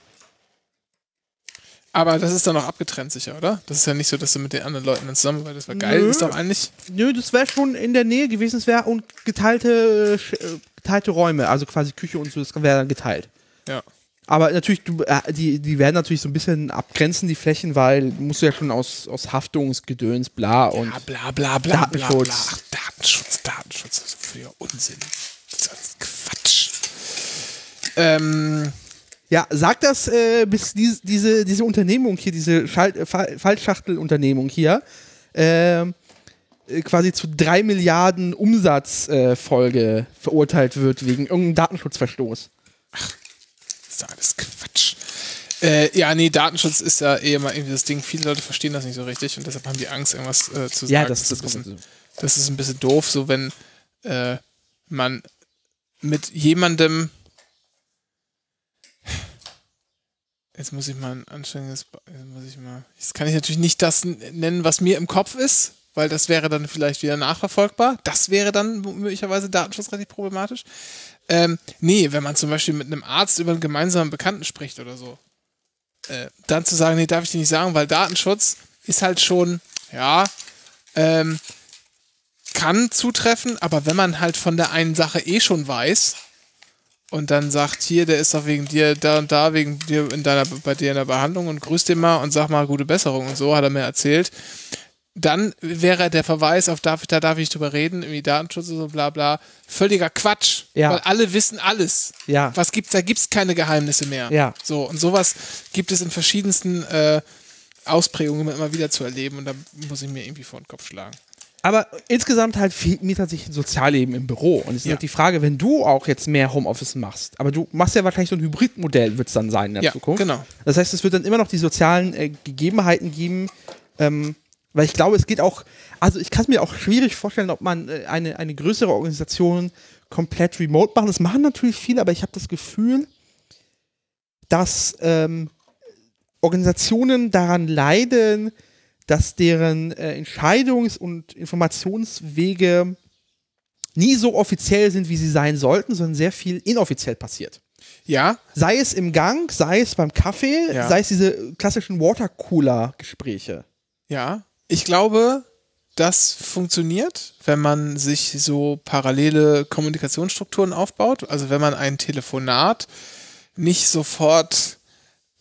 S1: Aber das ist dann auch abgetrennt sicher, oder? Das ist ja nicht so, dass du mit den anderen Leuten dann zusammenarbeitest. Das war geil,
S2: Nö.
S1: ist doch eigentlich.
S2: Nö, das wäre schon in der Nähe gewesen, es wäre und geteilte, äh, geteilte Räume, also quasi Küche und so, das wäre dann geteilt.
S1: Ja.
S2: Aber natürlich, du, äh, die, die werden natürlich so ein bisschen abgrenzen, die Flächen, weil musst du ja schon aus, aus Haftungsgedöns, bla und.
S1: Ja, bla bla bla bla
S2: Datenschutz.
S1: bla. Ach, Datenschutz, Datenschutz, das ist für Unsinn. Das ist Quatsch. Ähm,
S2: Ja, sag das, äh, bis dies, diese, diese Unternehmung hier, diese Schalt, Fall- Fallschachtelunternehmung hier, ähm, äh, quasi zu drei Milliarden Umsatzfolge äh, verurteilt wird wegen irgendeinem Datenschutzverstoß.
S1: ist doch alles Quatsch. Äh, ja, nee, Datenschutz ist ja eh immer irgendwie das Ding. Viele Leute verstehen das nicht so richtig und deshalb haben die Angst, irgendwas äh, zu sagen.
S2: Ja, das,
S1: ist
S2: das,
S1: ein bisschen,
S2: kommt.
S1: das ist ein bisschen doof, so wenn äh, man mit jemandem. Jetzt muss ich mal ein. Be- Jetzt muss ich mal. Jetzt kann ich natürlich nicht das nennen, was mir im Kopf ist, weil das wäre dann vielleicht wieder nachverfolgbar. Das wäre dann möglicherweise datenschutzrechtlich problematisch. Ähm, nee, wenn man zum Beispiel mit einem Arzt über einen gemeinsamen Bekannten spricht oder so, äh, dann zu sagen, nee, darf ich dir nicht sagen, weil Datenschutz ist halt schon, ja, ähm, kann zutreffen, aber wenn man halt von der einen Sache eh schon weiß und dann sagt, hier, der ist doch wegen dir da und da, wegen dir in deiner, bei dir in der Behandlung und grüß den mal und sag mal gute Besserung und so, hat er mir erzählt, dann wäre der Verweis auf darf, da darf ich drüber reden, irgendwie Datenschutz und so bla bla, völliger Quatsch.
S2: Ja.
S1: Weil alle wissen alles.
S2: Ja.
S1: Was gibt's, da gibt's keine Geheimnisse mehr.
S2: Ja.
S1: So, und sowas gibt es in verschiedensten äh, Ausprägungen immer wieder zu erleben und da muss ich mir irgendwie vor den Kopf schlagen.
S2: Aber insgesamt halt fehlt mir tatsächlich ein Sozialleben im Büro. Und es ist
S1: Ja.
S2: halt die Frage, wenn du auch jetzt mehr Homeoffice machst, aber du machst ja wahrscheinlich so ein Hybridmodell, wird es dann sein in der
S1: Ja,
S2: Zukunft.
S1: genau.
S2: Das heißt, es wird dann immer noch die sozialen äh, Gegebenheiten geben, ähm, weil ich glaube, es geht auch, also ich kann es mir auch schwierig vorstellen, ob man äh, eine, eine größere Organisation komplett remote machen. Das machen natürlich viele, aber ich habe das Gefühl, dass ähm, Organisationen daran leiden, dass deren äh, Entscheidungs- und Informationswege nie so offiziell sind, wie sie sein sollten, sondern sehr viel inoffiziell passiert.
S1: Ja,
S2: Sei es im Gang, sei es beim Kaffee,
S1: Ja.
S2: sei es diese klassischen Watercooler-Gespräche.
S1: ja. Ich glaube, das funktioniert, wenn man sich so parallele Kommunikationsstrukturen aufbaut. Also wenn man ein Telefonat nicht sofort,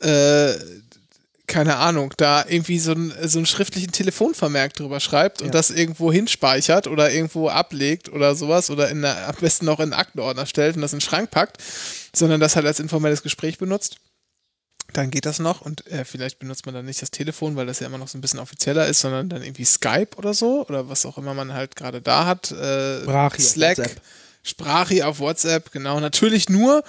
S1: äh, keine Ahnung, da irgendwie so, ein, so einen schriftlichen Telefonvermerk drüber schreibt und
S2: Ja.
S1: das irgendwo hinspeichert oder irgendwo ablegt oder sowas oder in der, am besten noch in einen Aktenordner stellt und das in den Schrank packt, sondern das halt als informelles Gespräch benutzt. Dann geht das noch und äh, vielleicht benutzt man dann nicht das Telefon, weil das ja immer noch so ein bisschen offizieller ist, sondern dann irgendwie Skype oder so oder was auch immer man halt gerade da hat. Äh,
S2: Sprachi auf
S1: Slack,
S2: WhatsApp.
S1: Sprachi auf WhatsApp, genau. Natürlich nur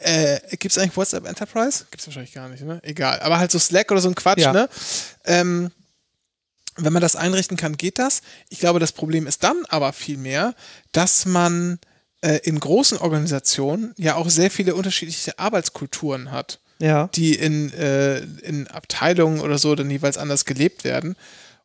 S1: äh, gibt es eigentlich WhatsApp Enterprise? Gibt es wahrscheinlich gar nicht, ne? Egal. Aber halt so Slack oder so ein Quatsch,
S2: Ja.
S1: ne? Ähm, wenn man das einrichten kann, geht das. Ich glaube, das Problem ist dann aber vielmehr, dass man äh, in großen Organisationen ja auch sehr viele unterschiedliche Arbeitskulturen hat,
S2: Ja.
S1: die in, äh, in Abteilungen oder so dann jeweils anders gelebt werden.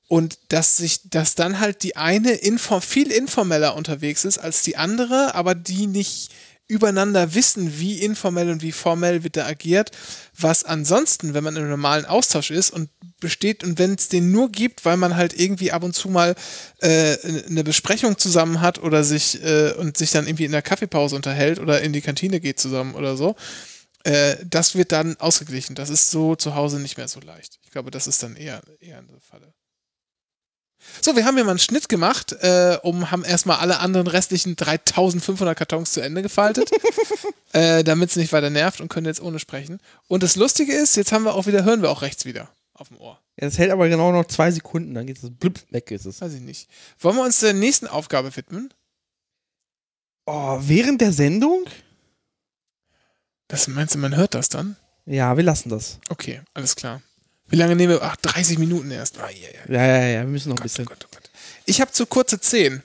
S1: Und dass sich, dass dann halt die eine info viel informeller unterwegs ist als die andere, aber die nicht übereinander wissen, wie informell und wie formell wird da agiert, was ansonsten, wenn man im normalen Austausch ist und besteht und wenn es den nur gibt, weil man halt irgendwie ab und zu mal äh, eine Besprechung zusammen hat oder sich äh, und sich dann irgendwie in der Kaffeepause unterhält oder in die Kantine geht zusammen oder so, äh, das wird dann ausgeglichen. Das ist so zu Hause nicht mehr so leicht. Ich glaube, das ist dann eher, eher eine Falle. So, wir haben hier mal einen Schnitt gemacht, äh, um, haben erstmal alle anderen restlichen 3500 Kartons zu Ende gefaltet, äh, damit es nicht weiter nervt und können jetzt ohne sprechen. Und das Lustige ist, jetzt haben wir auch wieder, hören wir auch rechts wieder auf dem Ohr.
S2: Ja, Das hält aber genau noch zwei Sekunden, dann geht es blub, weg ist es.
S1: Weiß ich nicht. Wollen wir uns der nächsten Aufgabe widmen?
S2: Oh, während der Sendung?
S1: Das meinst du, man hört das dann?
S2: Ja, wir lassen das.
S1: Okay, alles klar. Wie lange nehmen wir? Ach, 30 Minuten erst. Ah, ja, ja.
S2: Ja, ja, ja, wir müssen noch ein
S1: Gott,
S2: bisschen.
S1: oh Gott, oh Gott. Ich habe zu kurze Zehen.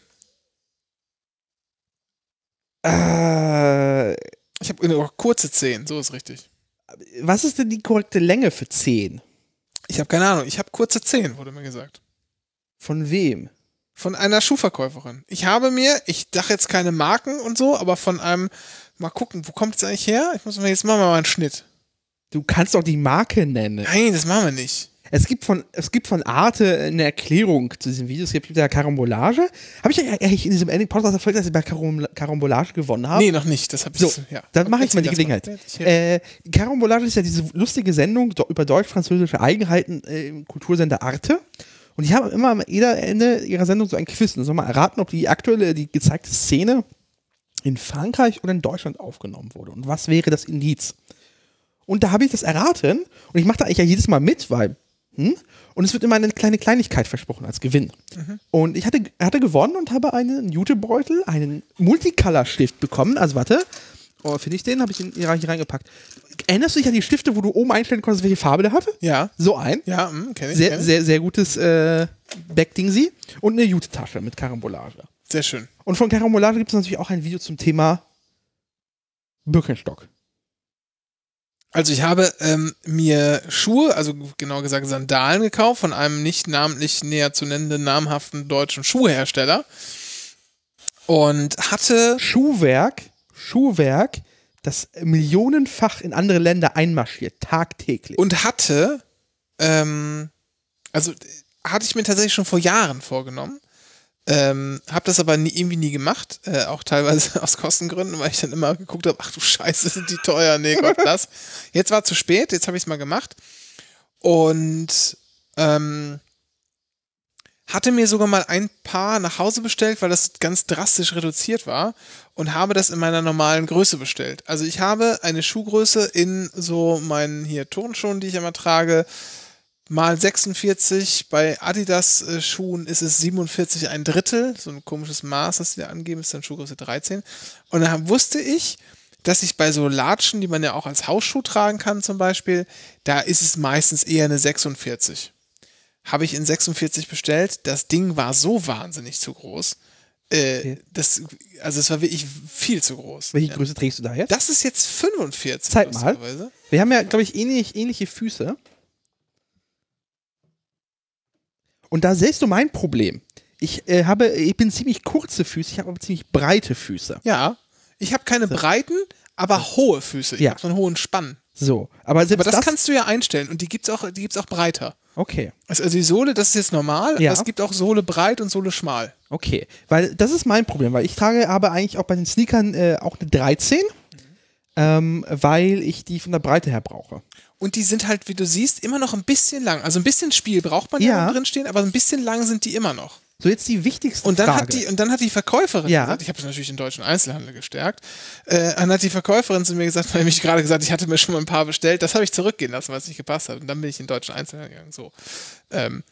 S2: Äh,
S1: Ich habe noch kurze Zehen, so ist richtig.
S2: was ist denn die korrekte Länge für 10?
S1: Ich habe keine Ahnung. Ich habe kurze Zehen, wurde mir gesagt.
S2: Von wem?
S1: Von einer Schuhverkäuferin. Ich habe mir, ich sage jetzt keine Marken und so, aber von einem, mal gucken, wo kommt es eigentlich her? Ich muss mal jetzt machen wir mal einen Schnitt.
S2: Du kannst doch die Marke nennen.
S1: Nein, das machen wir nicht.
S2: Es gibt von, es gibt von Arte eine Erklärung zu diesem Video. Es gibt ja Karambolage. Habe ich ja eigentlich in diesem Ending Podcast erfolgt, dass ich bei Karam Karambolage gewonnen habe?
S1: Nee, noch nicht. Das habe ich
S2: So,
S1: ja.
S2: dann mache ich mal die Gelegenheit. Äh, Karambolage ist ja diese lustige Sendung über deutsch-französische Eigenheiten äh, im Kultursender Arte. Und die haben immer am Ende ihrer Sendung so ein Quiz. Und soll mal erraten, ob die aktuelle, die gezeigte Szene in Frankreich oder in Deutschland aufgenommen wurde. Und was wäre das Indiz? Und da habe ich das erraten. Und ich mache da eigentlich ja jedes Mal mit, weil. Hm? Und es wird immer eine kleine Kleinigkeit versprochen als Gewinn. Und ich hatte, hatte gewonnen und habe einen Jutebeutel, einen Multicolor-Stift bekommen. Also warte. Oh, finde ich den? Habe ich den hier reingepackt. Erinnerst du dich an die Stifte, wo du oben einstellen konntest, welche Farbe der hatte?
S1: Ja,
S2: So ein.
S1: ja, hm, kenne ich.
S2: Sehr,
S1: kenn ich.
S2: sehr, sehr gutes äh, Backdingsi. Und eine Jute-Tasche mit Karambolage.
S1: sehr schön.
S2: Und von Karambolage gibt es natürlich auch ein Video zum Thema Birkenstock.
S1: Also ich habe ähm, mir Schuhe, also genau gesagt Sandalen gekauft von einem nicht namentlich näher zu nennenden namhaften deutschen Schuhhersteller und hatte
S2: Schuhwerk, Schuhwerk, das millionenfach in andere Länder einmarschiert, tagtäglich.
S1: und hatte ähm, also äh, hatte ich mir tatsächlich schon vor Jahren vorgenommen. Ähm, hab das aber nie, irgendwie nie gemacht, äh, auch teilweise aus Kostengründen, weil ich dann immer geguckt habe, ach du Scheiße, sind die teuer, nee Gott, lass. Jetzt war zu spät, jetzt habe ich es mal gemacht und ähm, hatte mir sogar mal ein paar nach Hause bestellt, weil das ganz drastisch reduziert war und habe das in meiner normalen Größe bestellt. Also ich habe eine Schuhgröße in so meinen hier Turnschuhen, die ich immer trage, mal 46. Bei Adidas äh, Schuhen ist es 47 ein Drittel. So ein komisches Maß, das sie da angeben, ist dann Schuhgröße 13. Und dann wusste ich, dass ich bei so Latschen, die man ja auch als Hausschuh tragen kann zum Beispiel, da ist es meistens eher eine 46. Habe ich in 46 bestellt. Das Ding war so wahnsinnig zu groß. Äh,
S2: Okay.
S1: das, also es war wirklich viel zu groß.
S2: Welche
S1: Ja.
S2: Größe trägst du da jetzt?
S1: Das ist jetzt 45.
S2: Zeig mal. Wir haben ja, glaube ich, ähnlich, ähnliche Füße. Und da siehst du mein Problem. Ich äh, habe, ich bin ziemlich kurze Füße, ich habe aber ziemlich breite Füße.
S1: Ja. Ich habe keine breiten, aber hohe Füße. Ich
S2: Ja.
S1: habe so einen hohen Spann.
S2: So, aber
S1: Aber das,
S2: das,
S1: kannst du ja einstellen und die gibt's auch, die gibt's auch breiter.
S2: Okay,
S1: Also also die Sohle, das ist jetzt normal,
S2: Ja.
S1: aber es gibt auch Sohle breit und Sohle schmal.
S2: okay. Weil das ist mein Problem, weil ich trage aber eigentlich auch bei den Sneakern äh, auch eine 13, ähm, weil ich die von der Breite her brauche.
S1: Und die sind halt, wie du siehst, immer noch ein bisschen lang. Also ein bisschen Spiel braucht man ja,
S2: Ja.
S1: ja drin stehen, aber ein bisschen lang sind die immer noch.
S2: So, jetzt die wichtigste
S1: Und dann
S2: Frage.
S1: hat die und dann hat die Verkäuferin
S2: Ja.
S1: gesagt, ich habe natürlich den deutschen Einzelhandel gestärkt, äh, dann hat die Verkäuferin zu mir gesagt, weil mich gerade gesagt, ich hatte mir schon mal ein paar bestellt, das habe ich zurückgehen lassen, weil es nicht gepasst hat. Und dann bin ich in den deutschen Einzelhandel gegangen, so. Ähm,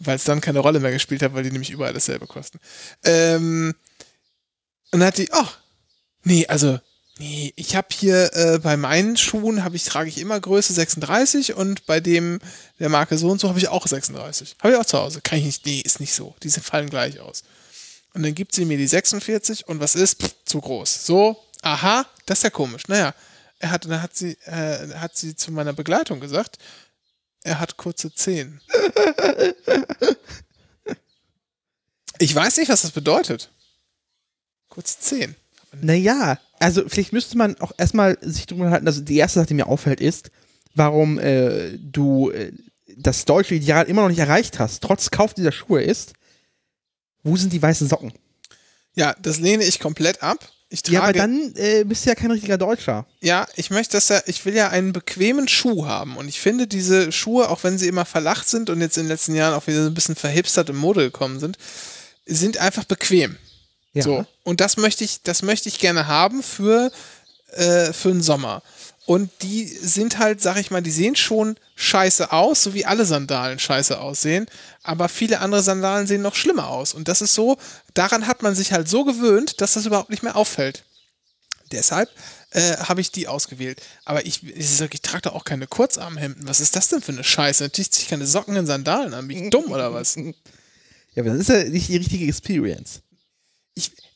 S1: weil es dann keine Rolle mehr gespielt hat, weil die nämlich überall dasselbe kosten. Ähm, und dann hat die, oh, nee, also, nee, ich habe hier äh, bei meinen Schuhen habe ich trage ich immer Größe 36 und bei dem der Marke so und so habe ich auch 36. Habe ich auch zu Hause. Kann ich nicht, nee, ist nicht so. Die sind- fallen gleich aus. Und dann gibt sie mir die 46 und was ist? Pff, zu groß. So, aha, das ist ja komisch. Naja, er hat, dann hat sie, äh, hat sie zu meiner Begleitung gesagt, er hat kurze Zehen. Ich weiß nicht, was das bedeutet. Kurze Zehen.
S2: Naja, also vielleicht müsste man auch erstmal sich drüber halten, also die erste Sache, die mir auffällt, ist, warum äh, du äh, das deutsche Ideal immer noch nicht erreicht hast, trotz Kauf dieser Schuhe ist, wo sind die weißen Socken?
S1: Ja, das lehne ich komplett ab. Ich trage,
S2: Ja, aber dann äh, bist du ja kein richtiger Deutscher.
S1: Ja, ich möchte, dass er, ich will ja einen bequemen Schuh haben. Und ich finde diese Schuhe, auch wenn sie immer verlacht sind und jetzt in den letzten Jahren auch wieder so ein bisschen verhipstert in Mode gekommen sind, sind einfach bequem.
S2: Ja.
S1: So. Und das möchte ich, das möchte ich gerne haben für, äh, für den Sommer. Und die sind halt, sag ich mal, die sehen schon scheiße aus, so wie alle Sandalen scheiße aussehen. Aber viele andere Sandalen sehen noch schlimmer aus. Und das ist so, daran hat man sich halt so gewöhnt, dass das überhaupt nicht mehr auffällt. Deshalb äh, habe ich die ausgewählt. Aber ich, ich, sag, ich trage da auch keine Kurzarmhemden. Was ist das denn für eine Scheiße? Natürlich ziehe ich keine Socken in Sandalen an. Bin ich dumm oder was?
S2: Ja, aber das ist ja nicht die richtige Experience.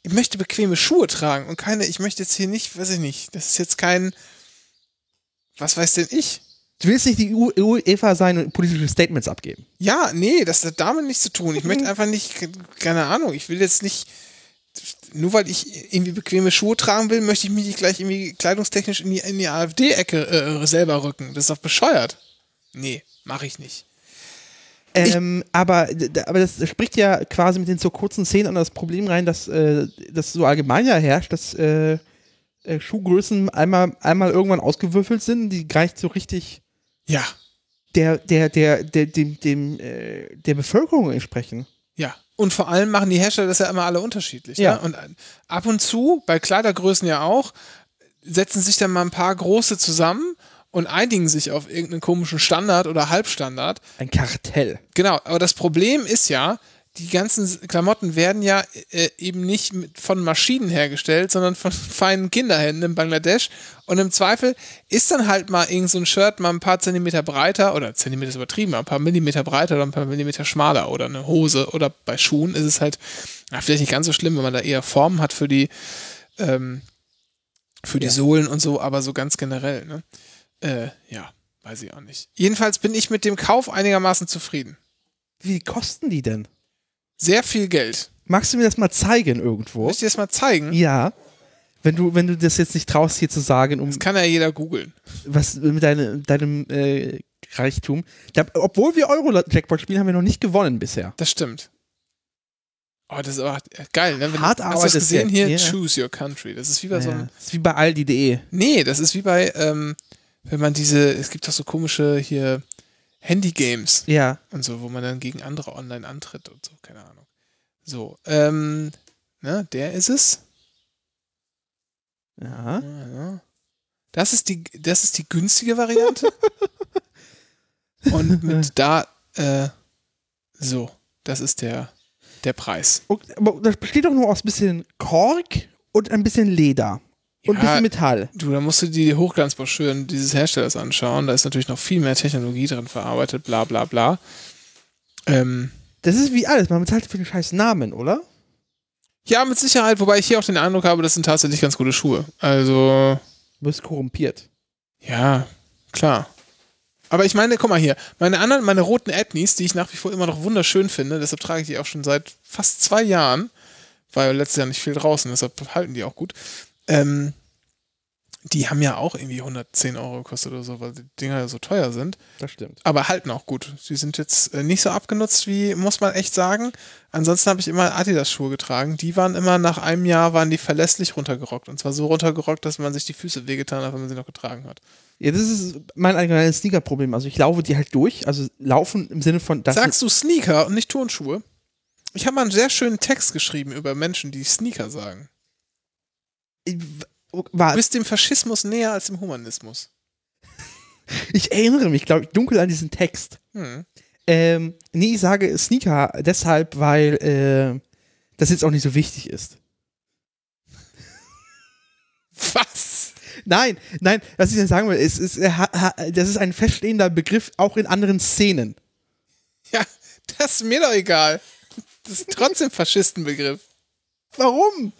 S1: Ich, möchte bequeme Schuhe tragen und keine, ich möchte jetzt hier nicht, weiß ich nicht, das ist jetzt kein, was weiß denn ich?
S2: Du willst nicht die UEFA sein und politische Statements abgeben.
S1: Ja, nee, das hat damit nichts zu tun. Ich möchte einfach nicht, keine Ahnung, ich will jetzt nicht, nur weil ich irgendwie bequeme Schuhe tragen will, möchte ich mich nicht gleich irgendwie kleidungstechnisch in die, in die AfD-Ecke äh, selber rücken. Das ist doch bescheuert. Nee, mache ich nicht.
S2: Ähm, aber, aber das spricht ja quasi mit den so kurzen Szenen an das Problem rein, dass äh, das so allgemein ja herrscht, dass äh, äh, Schuhgrößen einmal, einmal irgendwann ausgewürfelt sind, die gar nicht so richtig
S1: Ja,
S2: der, der, der, der, dem, dem, äh, der Bevölkerung entsprechen.
S1: Ja, und vor allem machen die Hersteller das ja immer alle unterschiedlich.
S2: Ja.
S1: Ne? Und ab und zu, bei Kleidergrößen ja auch, setzen sich dann mal ein paar große zusammen und einigen sich auf irgendeinen komischen Standard oder Halbstandard.
S2: Ein Kartell.
S1: Genau, aber das Problem ist ja, die ganzen Klamotten werden ja äh, eben nicht mit, von Maschinen hergestellt, sondern von feinen Kinderhänden in Bangladesch. Und im Zweifel ist dann halt mal irgend so ein Shirt mal ein paar Zentimeter breiter, oder Zentimeter ist übertrieben, ein paar Millimeter breiter oder ein paar Millimeter schmaler oder eine Hose oder bei Schuhen ist es halt ja, vielleicht nicht ganz so schlimm, wenn man da eher Formen hat für die, ähm, für die
S2: Ja.
S1: Sohlen und so, aber so ganz generell, ne? Äh, ja, weiß ich auch nicht. Jedenfalls bin ich mit dem Kauf einigermaßen zufrieden.
S2: Wie kosten die denn?
S1: Sehr viel Geld.
S2: Magst du mir das mal zeigen irgendwo?
S1: Muss ich dir das mal zeigen?
S2: Ja. Wenn du, wenn du das jetzt nicht traust, hier zu sagen, um
S1: Das kann ja jeder googeln.
S2: was mit deine, deinem äh, Reichtum. Da, obwohl wir Euro-Jackpot spielen, haben wir noch nicht gewonnen bisher.
S1: Das stimmt. Oh, das ist aber geil, ne? Wenn,
S2: Hart
S1: hast du das gesehen hier?
S2: Ja.
S1: Choose your country. Das ist wie bei so
S2: Ja,
S1: einem.
S2: das ist wie bei Aldi.de.
S1: Nee, das ist wie bei, ähm, wenn man diese, es gibt doch so komische hier Handy-Games
S2: Ja.
S1: und so, wo man dann gegen andere online antritt und so, keine Ahnung. So, ähm, ne, der ist es.
S2: Ja.
S1: Ja, ja. Das ist die, das ist die günstige Variante. Und mit da, äh, so, das ist der, der Preis.
S2: Und, aber das besteht doch nur aus ein bisschen Kork und ein bisschen Leder. Und ein
S1: Ja,
S2: bisschen Metall.
S1: Du, da musst du dir die Hochglanzbroschüren dieses Herstellers anschauen. Da ist natürlich noch viel mehr Technologie drin verarbeitet, bla bla bla. Ähm,
S2: Das ist wie alles. Man bezahlt für den scheiß Namen, oder?
S1: ja, mit Sicherheit, wobei ich hier auch den Eindruck habe, das sind tatsächlich ganz gute Schuhe. Also,
S2: Du bist korrumpiert.
S1: ja, klar. Aber ich meine, guck mal hier, meine anderen, meine roten Ethnies, die ich nach wie vor immer noch wunderschön finde, deshalb trage ich die auch schon seit fast zwei Jahren, ja letztes Jahr nicht viel draußen, deshalb halten die auch gut. Ähm, die haben ja auch irgendwie 110 Euro gekostet oder so, weil die Dinger ja so teuer sind.
S2: Das stimmt.
S1: aber halten auch gut. Sie sind jetzt äh, nicht so abgenutzt wie, muss man echt sagen. Ansonsten habe ich immer Adidas-Schuhe getragen. Die waren immer nach einem Jahr, waren die verlässlich runtergerockt. Und zwar so runtergerockt, dass man sich die Füße wehgetan hat, wenn man sie noch getragen hat.
S2: Ja, das ist mein allgemeines Sneaker-Problem. Also ich laufe die halt durch. Also laufen im Sinne von. Das
S1: Sagst du Sneaker und nicht Turnschuhe? Ich habe mal einen sehr schönen Text geschrieben über Menschen, die Sneaker sagen. Du bist dem Faschismus näher als dem Humanismus.
S2: ich erinnere mich, glaube ich, dunkel an diesen Text.
S1: Hm.
S2: Ähm, nee, ich sage Sneaker deshalb, weil äh, das jetzt auch nicht so wichtig ist.
S1: Was?
S2: Nein, nein, was ich denn sagen will, ist, ist, äh, das ist ein feststehender Begriff auch in anderen Szenen.
S1: Ja, das ist mir doch egal. Das ist trotzdem Faschistenbegriff.
S2: Warum?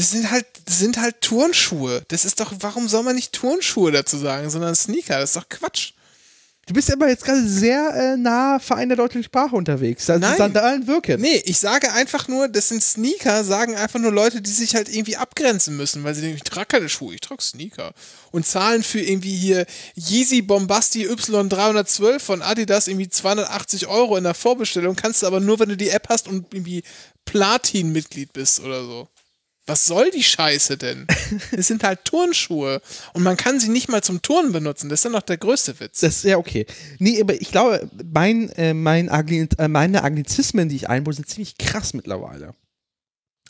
S1: Das sind halt, das sind halt Turnschuhe. Das ist doch, warum soll man nicht Turnschuhe dazu sagen, sondern Sneaker? Das ist doch Quatsch.
S2: Du bist aber jetzt gerade sehr äh, nah Verein der deutschen Sprache unterwegs. Also
S1: Nein.
S2: Sandalen wirken.
S1: Nee, ich sage einfach nur, das sind Sneaker, sagen einfach nur Leute, die sich halt irgendwie abgrenzen müssen, weil sie denken, ich trage keine Schuhe, ich trage Sneaker. Und zahlen für irgendwie hier Yeezy Bombasti Y312 von Adidas irgendwie 280 Euro in der Vorbestellung, kannst du aber nur, wenn du die App hast und irgendwie Platin-Mitglied bist oder so. Was soll die Scheiße denn? Das sind halt Turnschuhe. Und man kann sie nicht mal zum Turnen benutzen. Das ist dann noch der größte Witz.
S2: Das ist ja okay. Nee, aber ich glaube, mein, äh, mein Agli äh, meine Anglizismen, die ich einbaue, sind ziemlich krass mittlerweile.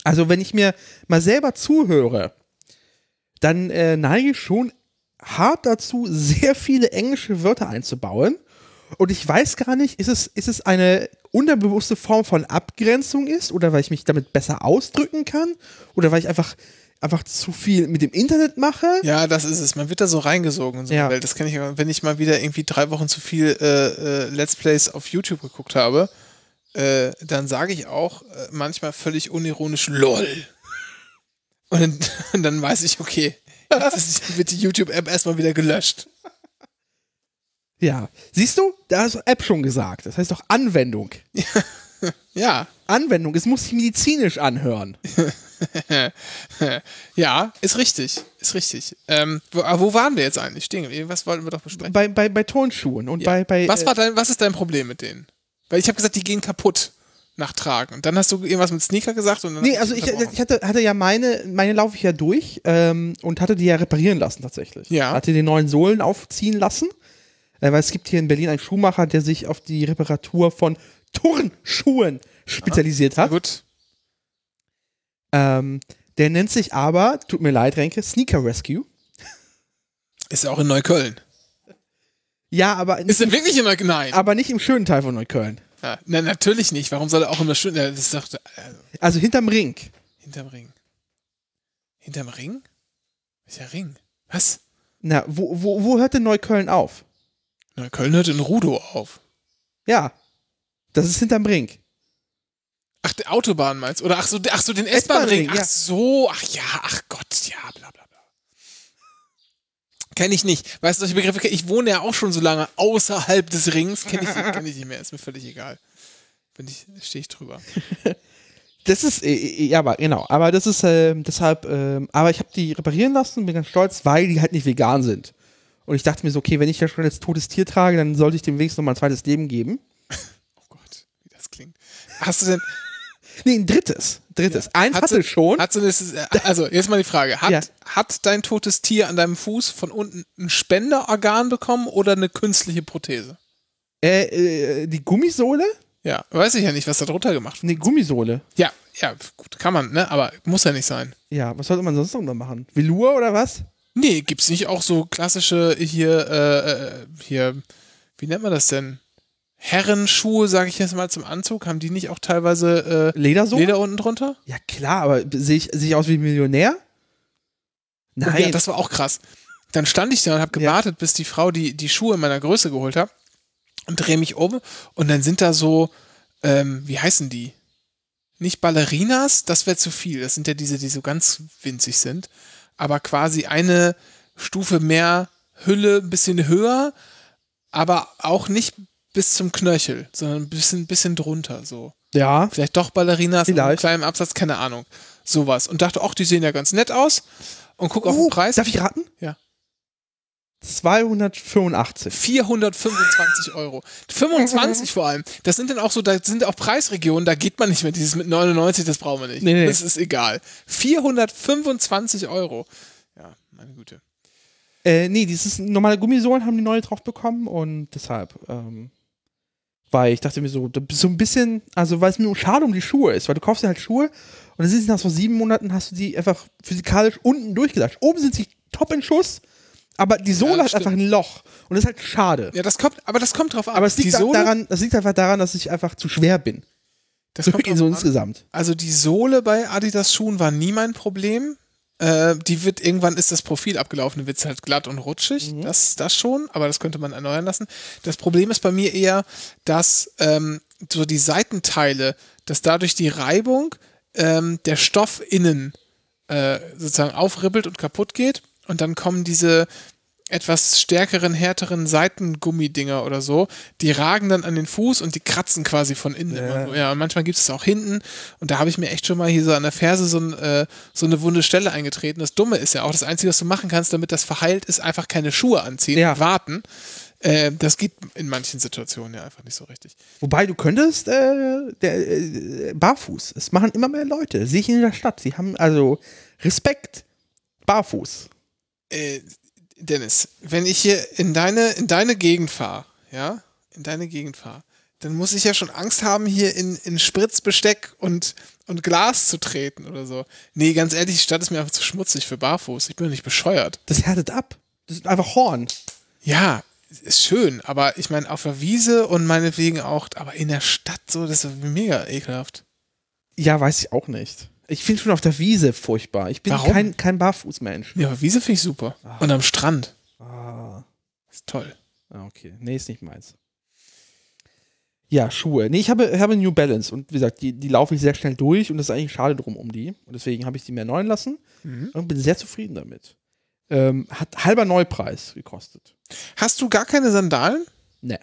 S2: Also, wenn ich mir mal selber zuhöre, dann äh, neige ich schon hart dazu, sehr viele englische Wörter einzubauen. Und ich weiß gar nicht, ist es, ist es eine unterbewusste Form von Abgrenzung ist oder weil ich mich damit besser ausdrücken kann oder weil ich einfach, einfach zu viel mit dem Internet mache.
S1: Ja, das ist es. Man wird da so reingesogen in so eine
S2: Ja.
S1: Welt. Das kenne ich, wenn ich mal wieder irgendwie drei Wochen zu viel äh, äh, Let's Plays auf YouTube geguckt habe, äh, dann sage ich auch äh, manchmal völlig unironisch LOL. Und dann, und dann weiß ich, okay, jetzt ist, wird die YouTube-App erstmal wieder gelöscht.
S2: Ja. Siehst du, da ist App schon gesagt. Das heißt doch Anwendung.
S1: Ja,
S2: Anwendung, es muss sich medizinisch anhören.
S1: ja, ist richtig, ist richtig. Ähm, wo, aber wo waren wir jetzt eigentlich? Stehen? Was wollten wir doch besprechen?
S2: Bei, bei, bei Turnschuhen und bei, bei
S1: was,
S2: äh,
S1: war dein, was ist dein Problem mit denen? Weil ich habe gesagt, die gehen kaputt nach Tragen. Und dann hast du irgendwas mit Sneaker gesagt und dann
S2: Nee, also ich, ich hatte, hatte ja meine, meine laufe ich ja durch ähm, und hatte die ja reparieren lassen tatsächlich.
S1: Ja.
S2: Hatte die neuen Sohlen aufziehen lassen. Äh, weil es gibt hier in Berlin einen Schuhmacher, der sich auf die Reparatur von Turnschuhen spezialisiert
S1: Sehr
S2: hat.
S1: gut.
S2: Ähm, der nennt sich aber, tut mir leid, Renke, Sneaker Rescue.
S1: Ist ja auch in Neukölln.
S2: Ja, aber
S1: Ist
S2: nicht,
S1: er wirklich in Neukölln? Nein.
S2: aber nicht im schönen Teil von Neukölln.
S1: Ja, na, natürlich nicht. Warum soll er auch in der Schönen? Das ist also,
S2: Also hinterm Ring.
S1: hinterm Ring. Hinterm Ring? Welcher Ring? Was?
S2: Na, wo, wo, wo hört denn Neukölln auf?
S1: Neukölln hört in Rudow auf.
S2: Ja. Das ist hinterm Ring.
S1: Ach, die Autobahn meinst du? Oder ach so, ach so den S-Bahn-Ring. Ach
S2: ja.
S1: so, ach ja, ach Gott, ja, bla bla bla. Kenne ich nicht. Weißt du, solche Begriffe, kenn- ich wohne ja auch schon so lange außerhalb des Rings, kenne ich, kenn ich nicht mehr, ist mir völlig egal. Bin ich, stehe ich drüber.
S2: Das ist, äh, äh, ja, aber genau, aber das ist äh, deshalb, ähm, aber ich habe die reparieren lassen und bin ganz stolz, weil die halt nicht vegan sind. Und ich dachte mir so, okay, wenn ich ja schon jetzt totes Tier trage, dann sollte ich dem wenigstens noch mal ein zweites Leben geben.
S1: Oh Gott, wie das klingt. Hast du denn,
S2: Nee, ein drittes. Drittes. Eins
S1: Hat
S2: hatte
S1: sie-
S2: schon.
S1: Hat so das, also, jetzt mal die Frage. Hat,
S2: Ja.
S1: hat dein totes Tier an deinem Fuß von unten ein Spenderorgan bekommen oder eine künstliche Prothese?
S2: Äh, äh, die Gummisohle?
S1: Ja, weiß ich ja nicht, was da drunter gemacht wird.
S2: Nee, Gummisohle.
S1: Ja, ja, gut, kann man, ne? Aber muss ja nicht sein.
S2: Ja, was sollte man sonst noch machen? Velour oder was?
S1: Nee, gibt's nicht auch so klassische hier, äh, äh, hier, wie nennt man das denn? Herrenschuhe, sage ich jetzt mal zum Anzug, haben die nicht auch teilweise äh,
S2: Ledersohle?
S1: Leder unten drunter?
S2: Ja, klar, aber sehe ich, sehe ich aus wie ein Millionär? Nein.
S1: Ja, das war auch krass. Dann stand ich da und habe
S2: Ja.
S1: gewartet, bis die Frau die, die Schuhe in meiner Größe geholt hat und drehe mich um und dann sind da so, ähm, wie heißen die? Nicht Ballerinas, das wäre zu viel. Das sind ja diese, die so ganz winzig sind. Aber quasi eine Stufe mehr Hülle, ein bisschen höher, aber auch nicht bis zum Knöchel, sondern ein bisschen, bisschen drunter so.
S2: ja.
S1: Vielleicht doch Ballerinas mit einem
S2: Vielleicht.
S1: kleinen Absatz, keine Ahnung. Sowas. Und dachte, ach, die sehen ja ganz nett aus. Und guck auf
S2: Oh,
S1: den Preis.
S2: Darf ich raten?
S1: Ja.
S2: 285.
S1: 425 Euro. 25 vor allem. Das sind dann auch so, da sind auch Preisregionen, da geht man nicht mehr. Dieses mit 99, das brauchen wir nicht.
S2: Nee, nee.
S1: Das ist egal. 425 Euro. ja, meine Güte.
S2: Äh, nee, dieses normale Gummisohlen haben die neue drauf bekommen und deshalb, ähm, weil ich dachte mir so, so ein bisschen, also weil es nur schade um die Schuhe ist, weil du kaufst dir halt Schuhe und dann sind sie nach so sieben Monaten hast du die einfach physikalisch unten durchgedacht. Oben sind sie top in Schuss, aber die Sohle
S1: Ja,
S2: hat
S1: stimmt.
S2: einfach ein Loch und das ist halt schade.
S1: Ja, das kommt, aber das kommt drauf an.
S2: Aber es liegt,
S1: die Sohle,
S2: daran, das liegt einfach daran, dass ich einfach zu schwer bin.
S1: das kommt
S2: so
S1: drauf an.
S2: insgesamt.
S1: Also die Sohle bei Adidas Schuhen war nie mein Problem. Äh, die wird irgendwann ist das Profil abgelaufen, dann wird es halt glatt und rutschig. Das, das schon, aber das könnte man erneuern lassen. Das Problem ist bei mir eher, dass ähm, so die Seitenteile, dass dadurch die Reibung ähm, der Stoff innen äh, sozusagen aufribbelt und kaputt geht. Und dann kommen diese etwas stärkeren, härteren Seitengummidinger oder so, die ragen dann an den Fuß und die kratzen quasi von innen.
S2: Ja.
S1: So. ja und manchmal gibt es auch hinten. Und da habe ich mir echt schon mal hier so an der Ferse so, ein, äh, so eine wunde Stelle eingetreten. Das Dumme ist ja auch, das Einzige, was du machen kannst, damit das verheilt, ist einfach keine Schuhe anziehen
S2: Ja.
S1: und warten. Äh, das geht in manchen Situationen ja einfach nicht so richtig.
S2: Wobei du könntest äh, der, äh, barfuß. Es machen immer mehr Leute. Sehe ich in der Stadt. Sie haben also Respekt. Barfuß.
S1: Äh, Dennis, wenn ich hier in deine, in deine Gegend fahre, ja, in deine Gegend fahre, dann muss ich ja schon Angst haben, hier in, in Spritzbesteck und, und Glas zu treten oder so. Nee, ganz ehrlich, die Stadt ist mir einfach zu schmutzig für Barfuß. Ich bin doch nicht bescheuert.
S2: Das härtet ab. Das ist einfach Horn.
S1: Ja, ist schön, aber ich meine, auf der Wiese und meinetwegen auch, aber in der Stadt so, das ist mega ekelhaft.
S2: Ja, weiß ich auch nicht. Ich finde schon auf der Wiese furchtbar. Ich bin
S1: Warum?
S2: kein, kein Barfußmensch.
S1: Ja, aber Wiese finde ich super. Und am Strand.
S2: Ah.
S1: Ist toll.
S2: Ah, okay. Nee, ist nicht meins. Ja, Schuhe. Nee, ich habe, habe New Balance und wie gesagt, die, die laufe ich sehr schnell durch und das ist eigentlich schade drum um die. Und deswegen habe ich die mir erneuern lassen
S1: Mhm.
S2: und bin sehr zufrieden damit. Ähm, hat halber Neupreis gekostet.
S1: Hast du gar keine Sandalen?
S2: Nee.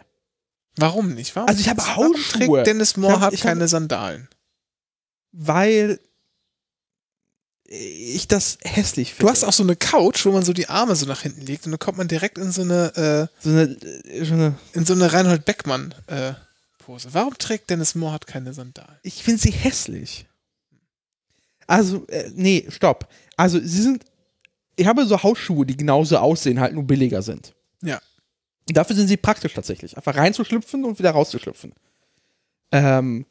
S1: Warum nicht? Warum,
S2: Also ich habe Hausschuhe.
S1: Dennis
S2: Ich hab- ich hab-
S1: keine Sandalen?
S2: Weil ich das hässlich finde.
S1: Du hast auch so eine Couch, wo man so die Arme so nach hinten legt und dann kommt man direkt in so eine,
S2: so eine, äh, so eine
S1: äh, in so eine Reinhold Beckmann äh, Pose. Warum trägt Dennis Moorhardt keine Sandalen?
S2: ich finde sie hässlich. Also, äh, nee, stopp. Also, sie sind. Ich habe so Hausschuhe, die genauso aussehen, halt nur billiger sind.
S1: Ja.
S2: Dafür sind sie praktisch tatsächlich. Einfach reinzuschlüpfen und wieder rauszuschlüpfen. Ähm,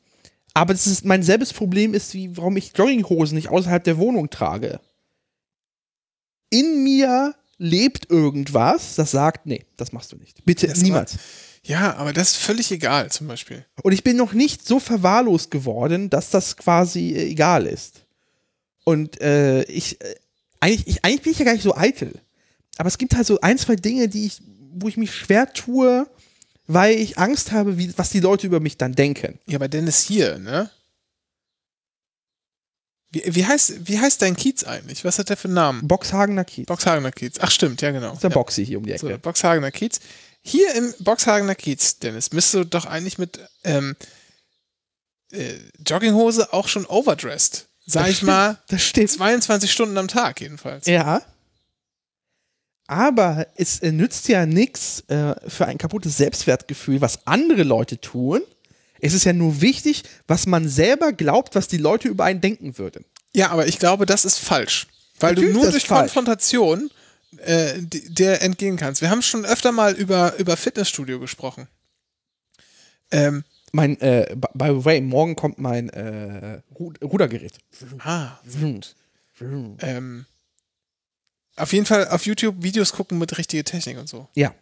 S2: aber das ist mein selbes Problem ist, wie, warum ich Jogginghosen nicht außerhalb der Wohnung trage. In mir lebt irgendwas, das sagt, nee, das machst du nicht. Bitte,
S1: Das
S2: niemals.
S1: Ja, aber das ist völlig egal, zum Beispiel.
S2: Und ich bin noch nicht so verwahrlost geworden, dass das quasi äh, egal ist. Und äh, ich, äh, eigentlich, ich, eigentlich bin ich ja gar nicht so eitel. Aber es gibt halt so ein, zwei Dinge, die ich, wo ich mich schwer tue, weil ich Angst habe, wie, was die Leute über mich dann denken.
S1: Ja, aber Dennis hier, ne? Wie, wie, heißt, wie heißt dein Kiez eigentlich? Was hat der für einen Namen?
S2: Boxhagener Kiez.
S1: Boxhagener Kiez. Ach, stimmt, ja, genau.
S2: Das ist der
S1: ja.
S2: Boxy hier um die
S1: So,
S2: Ecke.
S1: Boxhagener Kiez. Hier im Boxhagener Kiez, Dennis, müsstest du doch eigentlich mit ähm, äh, Jogginghose auch schon overdressed. Sag
S2: Das
S1: ich
S2: stimmt.
S1: mal,
S2: Das stimmt.
S1: 22 Stunden am Tag jedenfalls.
S2: Ja. Aber es äh, nützt ja nichts äh, für ein kaputtes Selbstwertgefühl, was andere Leute tun. Es ist ja nur wichtig, was man selber glaubt, was die Leute über einen denken würden.
S1: Ja, aber ich glaube, das ist falsch. Weil
S2: Natürlich
S1: du nur durch
S2: falsch.
S1: Konfrontation äh, der entgehen kannst. Wir haben schon öfter mal über, über Fitnessstudio gesprochen. Ähm,
S2: Mein, äh, by the way, morgen kommt mein äh, Ru Rudergerät.
S1: ah,
S2: Vroom.
S1: ähm, auf jeden Fall auf YouTube Videos gucken mit richtiger Technik und so.
S2: Ja.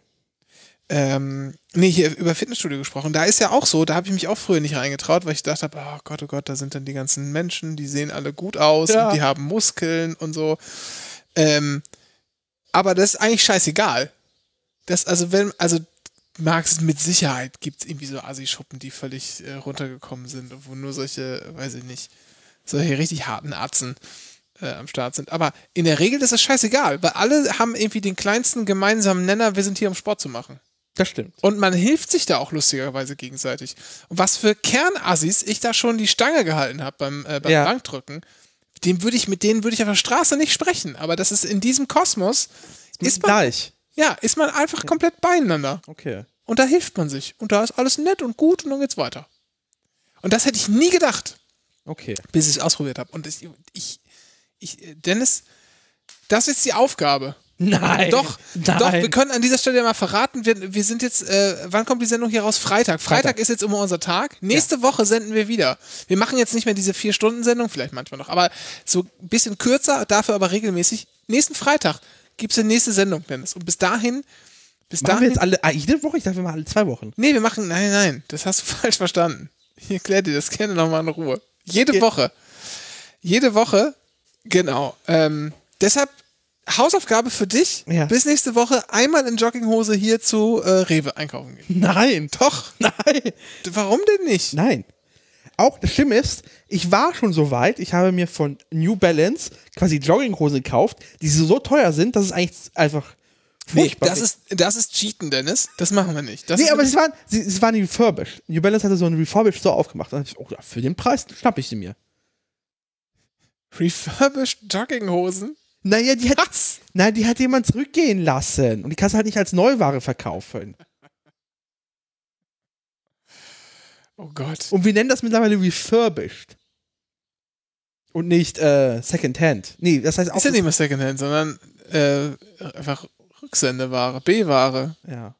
S1: Ähm, nee, hier über Fitnessstudio gesprochen. Da ist ja auch so, da habe ich mich auch früher nicht reingetraut, weil ich gedacht habe, oh Gott, oh Gott, da sind dann die ganzen Menschen, die sehen alle gut aus
S2: Ja.
S1: und die haben Muskeln und so. Ähm, aber das ist eigentlich scheißegal. Das, also, wenn, also, es mit Sicherheit gibt es irgendwie so Assi-Schuppen, die völlig äh, runtergekommen sind, wo nur solche, weiß ich nicht, solche richtig harten Atzen äh, am Start sind. Aber in der Regel ist es scheißegal, weil alle haben irgendwie den kleinsten gemeinsamen Nenner, wir sind hier, um Sport zu machen.
S2: Das stimmt.
S1: Und man hilft sich da auch lustigerweise gegenseitig. Und was für Kernassis ich da schon die Stange gehalten habe beim, äh, beim
S2: Ja.
S1: Bankdrücken, dem würde ich, mit denen würde ich auf der Straße nicht sprechen. Aber das ist in diesem Kosmos, ist man,
S2: gleich.
S1: ja, ist man einfach komplett beieinander.
S2: Okay.
S1: Und da hilft man sich. Und da ist alles nett und gut und dann geht's weiter. Und das hätte ich nie gedacht,
S2: Okay.
S1: bis ich es ausprobiert habe. Und ich, ich, ich, äh, Dennis, Das ist die Aufgabe.
S2: Nein.
S1: Doch,
S2: Nein.
S1: doch, wir können an dieser Stelle mal verraten, wir, wir sind jetzt, äh, wann kommt die Sendung hier raus? Freitag. Freitag,
S2: Freitag.
S1: ist jetzt immer unser Tag. Nächste Woche senden wir wieder. Wir machen jetzt nicht mehr diese Vier-Stunden-Sendung, vielleicht manchmal noch, aber so ein bisschen kürzer, dafür aber regelmäßig. Nächsten Freitag gibt's eine nächste Sendung, Dennis. Und bis dahin, bis
S2: Machen wir
S1: dahin.
S2: jetzt alle ah, jede Woche? Ich dachte, wir machen alle zwei Wochen.
S1: Nee, wir machen, nein, nein, das hast du falsch verstanden. Ich erkläre dir das gerne nochmal in Ruhe. Jede
S2: Okay.
S1: Woche. Jede Woche, genau. Ähm, deshalb Hausaufgabe für dich,
S2: Ja.
S1: bis nächste Woche einmal in Jogginghose hier zu äh, Rewe einkaufen gehen.
S2: Nein.
S1: Doch,
S2: Nein.
S1: warum denn nicht?
S2: Nein. Auch das Schlimme ist, ich war schon so weit, ich habe mir von New Balance quasi Jogginghosen gekauft, die so teuer sind, dass es eigentlich einfach
S1: Nee,
S2: furchtbar
S1: das ist, das ist Cheaten, Dennis. Das machen wir nicht. Das
S2: Nee, aber sie waren, sie, sie waren refurbished. New Balance hatte so einen refurbished Store aufgemacht. Und dann dachte ich, oh, ja, für den Preis schnapp ich sie mir.
S1: Refurbished Jogginghosen.
S2: Naja, die hat,
S1: Was?
S2: nein, die hat jemand zurückgehen lassen. Und die kannst du halt nicht als Neuware verkaufen.
S1: Oh Gott.
S2: Und wir nennen das mittlerweile refurbished. Und nicht äh, Secondhand. Nee, das heißt auch.
S1: Ist ja nicht mehr Secondhand, sondern äh, einfach Rücksendeware, B-Ware.
S2: ja.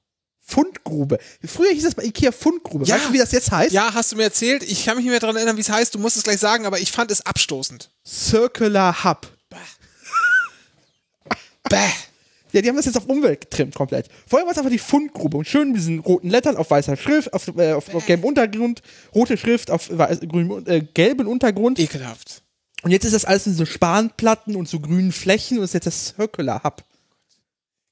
S2: Fundgrube. Früher hieß das bei Ikea Fundgrube.
S1: Ja.
S2: Weißt du, wie das jetzt heißt?
S1: Ja, hast du mir erzählt. Ich kann mich nicht mehr daran erinnern, wie es heißt. Du musst es gleich sagen, aber ich fand es abstoßend.
S2: Circular Hub.
S1: Bäh.
S2: Ja, die haben das jetzt auf Umwelt getrimmt komplett. Vorher war es einfach die Fundgrube und schön mit diesen roten Lettern auf weißer Schrift, auf, äh, auf, auf gelbem Untergrund, rote Schrift auf weiß, grün, äh, gelben Untergrund.
S1: Ekelhaft.
S2: Und jetzt ist das alles in so Spanplatten und so grünen Flächen und ist jetzt das Circular Hub.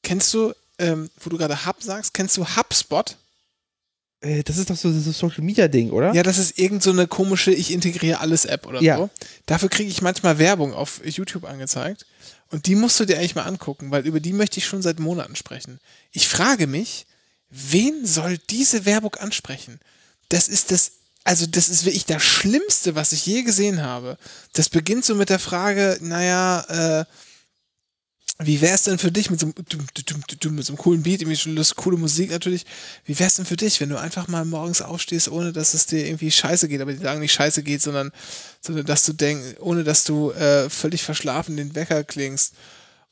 S1: Kennst du, ähm, wo du gerade Hub sagst, kennst du HubSpot?
S2: Äh, das ist doch so dieses Social Media Ding, oder?
S1: Ja, das ist irgend so eine komische Ich integriere alles App oder
S2: Ja.
S1: so. Dafür kriege ich manchmal Werbung auf YouTube angezeigt. Und die musst du dir eigentlich mal angucken, weil über die möchte ich schon seit Monaten sprechen. Ich frage mich, wen soll diese Werbung ansprechen? Das ist das, also das ist wirklich das Schlimmste, was ich je gesehen habe. Das beginnt so mit der Frage, naja, äh, wie wär's denn für dich mit so, einem, mit so einem coolen Beat, irgendwie schon das coole Musik natürlich. Wie wär's denn für dich, wenn du einfach mal morgens aufstehst, ohne dass es dir irgendwie scheiße geht, aber die sagen nicht scheiße geht, sondern, sondern dass du denkst, ohne dass du äh, völlig verschlafen den Wecker klingst.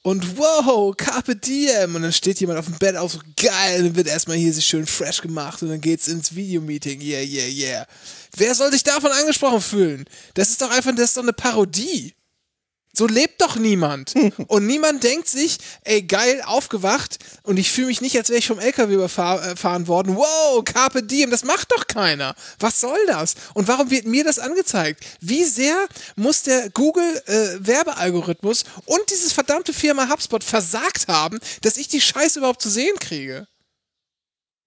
S1: Und wow, Carpe Diem. Und dann steht jemand auf dem Bett auf, so geil, dann wird erstmal hier sich schön fresh gemacht und dann geht's ins Videomeeting. Yeah, yeah, yeah. Wer soll sich davon angesprochen fühlen? Das ist doch einfach, das ist doch eine Parodie. So lebt doch niemand. Und niemand denkt sich, ey, geil, aufgewacht und ich fühle mich nicht, als wäre ich vom LKW überfahren worden. Wow, Carpe Diem, das macht doch keiner. Was soll das? Und warum wird mir das angezeigt? Wie sehr muss der Google-Werbealgorithmus und dieses verdammte Firma HubSpot versagt haben, dass ich die Scheiße überhaupt zu sehen kriege?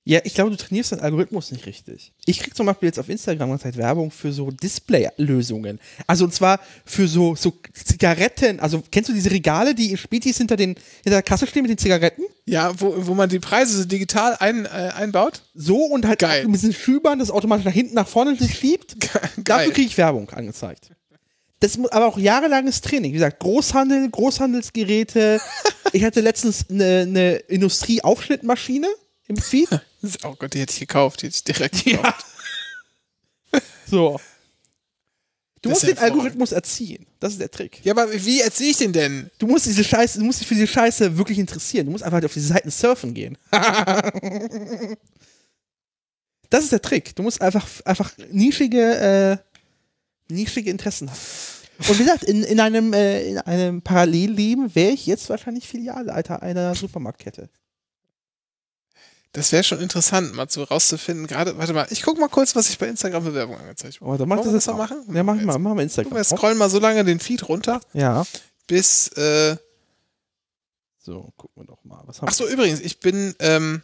S2: Ja, ich glaube, du trainierst deinen Algorithmus nicht richtig. Ich krieg zum Beispiel jetzt auf Instagram ganze Zeit Werbung für so Display-Lösungen. Also und zwar für so, so Zigaretten. Also kennst du diese Regale, die in Spätis hinter, den, hinter der Kasse stehen mit den Zigaretten?
S1: Ja, wo, wo man die Preise so digital ein, äh, einbaut?
S2: So und halt
S1: Geil.
S2: mit diesen Schübern, das automatisch nach hinten, nach vorne sich schiebt.
S1: Geil.
S2: Dafür kriege ich Werbung angezeigt. Das mu- aber auch jahrelanges Training. Wie gesagt, Großhandel, Großhandelsgeräte. ich hatte letztens eine, eine Industrieaufschnittmaschine im Feed.
S1: Oh Gott, die hätte ich gekauft, die hätte ich direkt gekauft.
S2: So. Du
S1: Das
S2: musst
S1: ja
S2: den Algorithmus erziehen. Das ist der Trick.
S1: Ja, aber wie erziehe ich den denn?
S2: Du musst diese Scheiße, du musst dich für diese Scheiße wirklich interessieren. Du musst einfach auf diese Seiten surfen gehen. das ist der Trick. Du musst einfach, einfach nischige, äh, nischige Interessen haben. Und wie gesagt, in, in, einem, äh, in einem Parallelleben wäre ich jetzt wahrscheinlich Filialleiter einer Supermarktkette.
S1: Das wäre schon interessant, mal so rauszufinden. Gerade, warte mal, ich guck mal kurz, was ich bei Instagram für Werbung angezeigt habe.
S2: Dann mach das
S1: wir
S2: jetzt
S1: mal machen?
S2: Ja, mach mal, mach mal
S1: Wir
S2: Instagram. auf.
S1: scrollen mal so lange den Feed runter,
S2: Ja.
S1: bis, äh,
S2: So, gucken wir doch mal. Was haben
S1: ach so, übrigens, ich bin, ähm,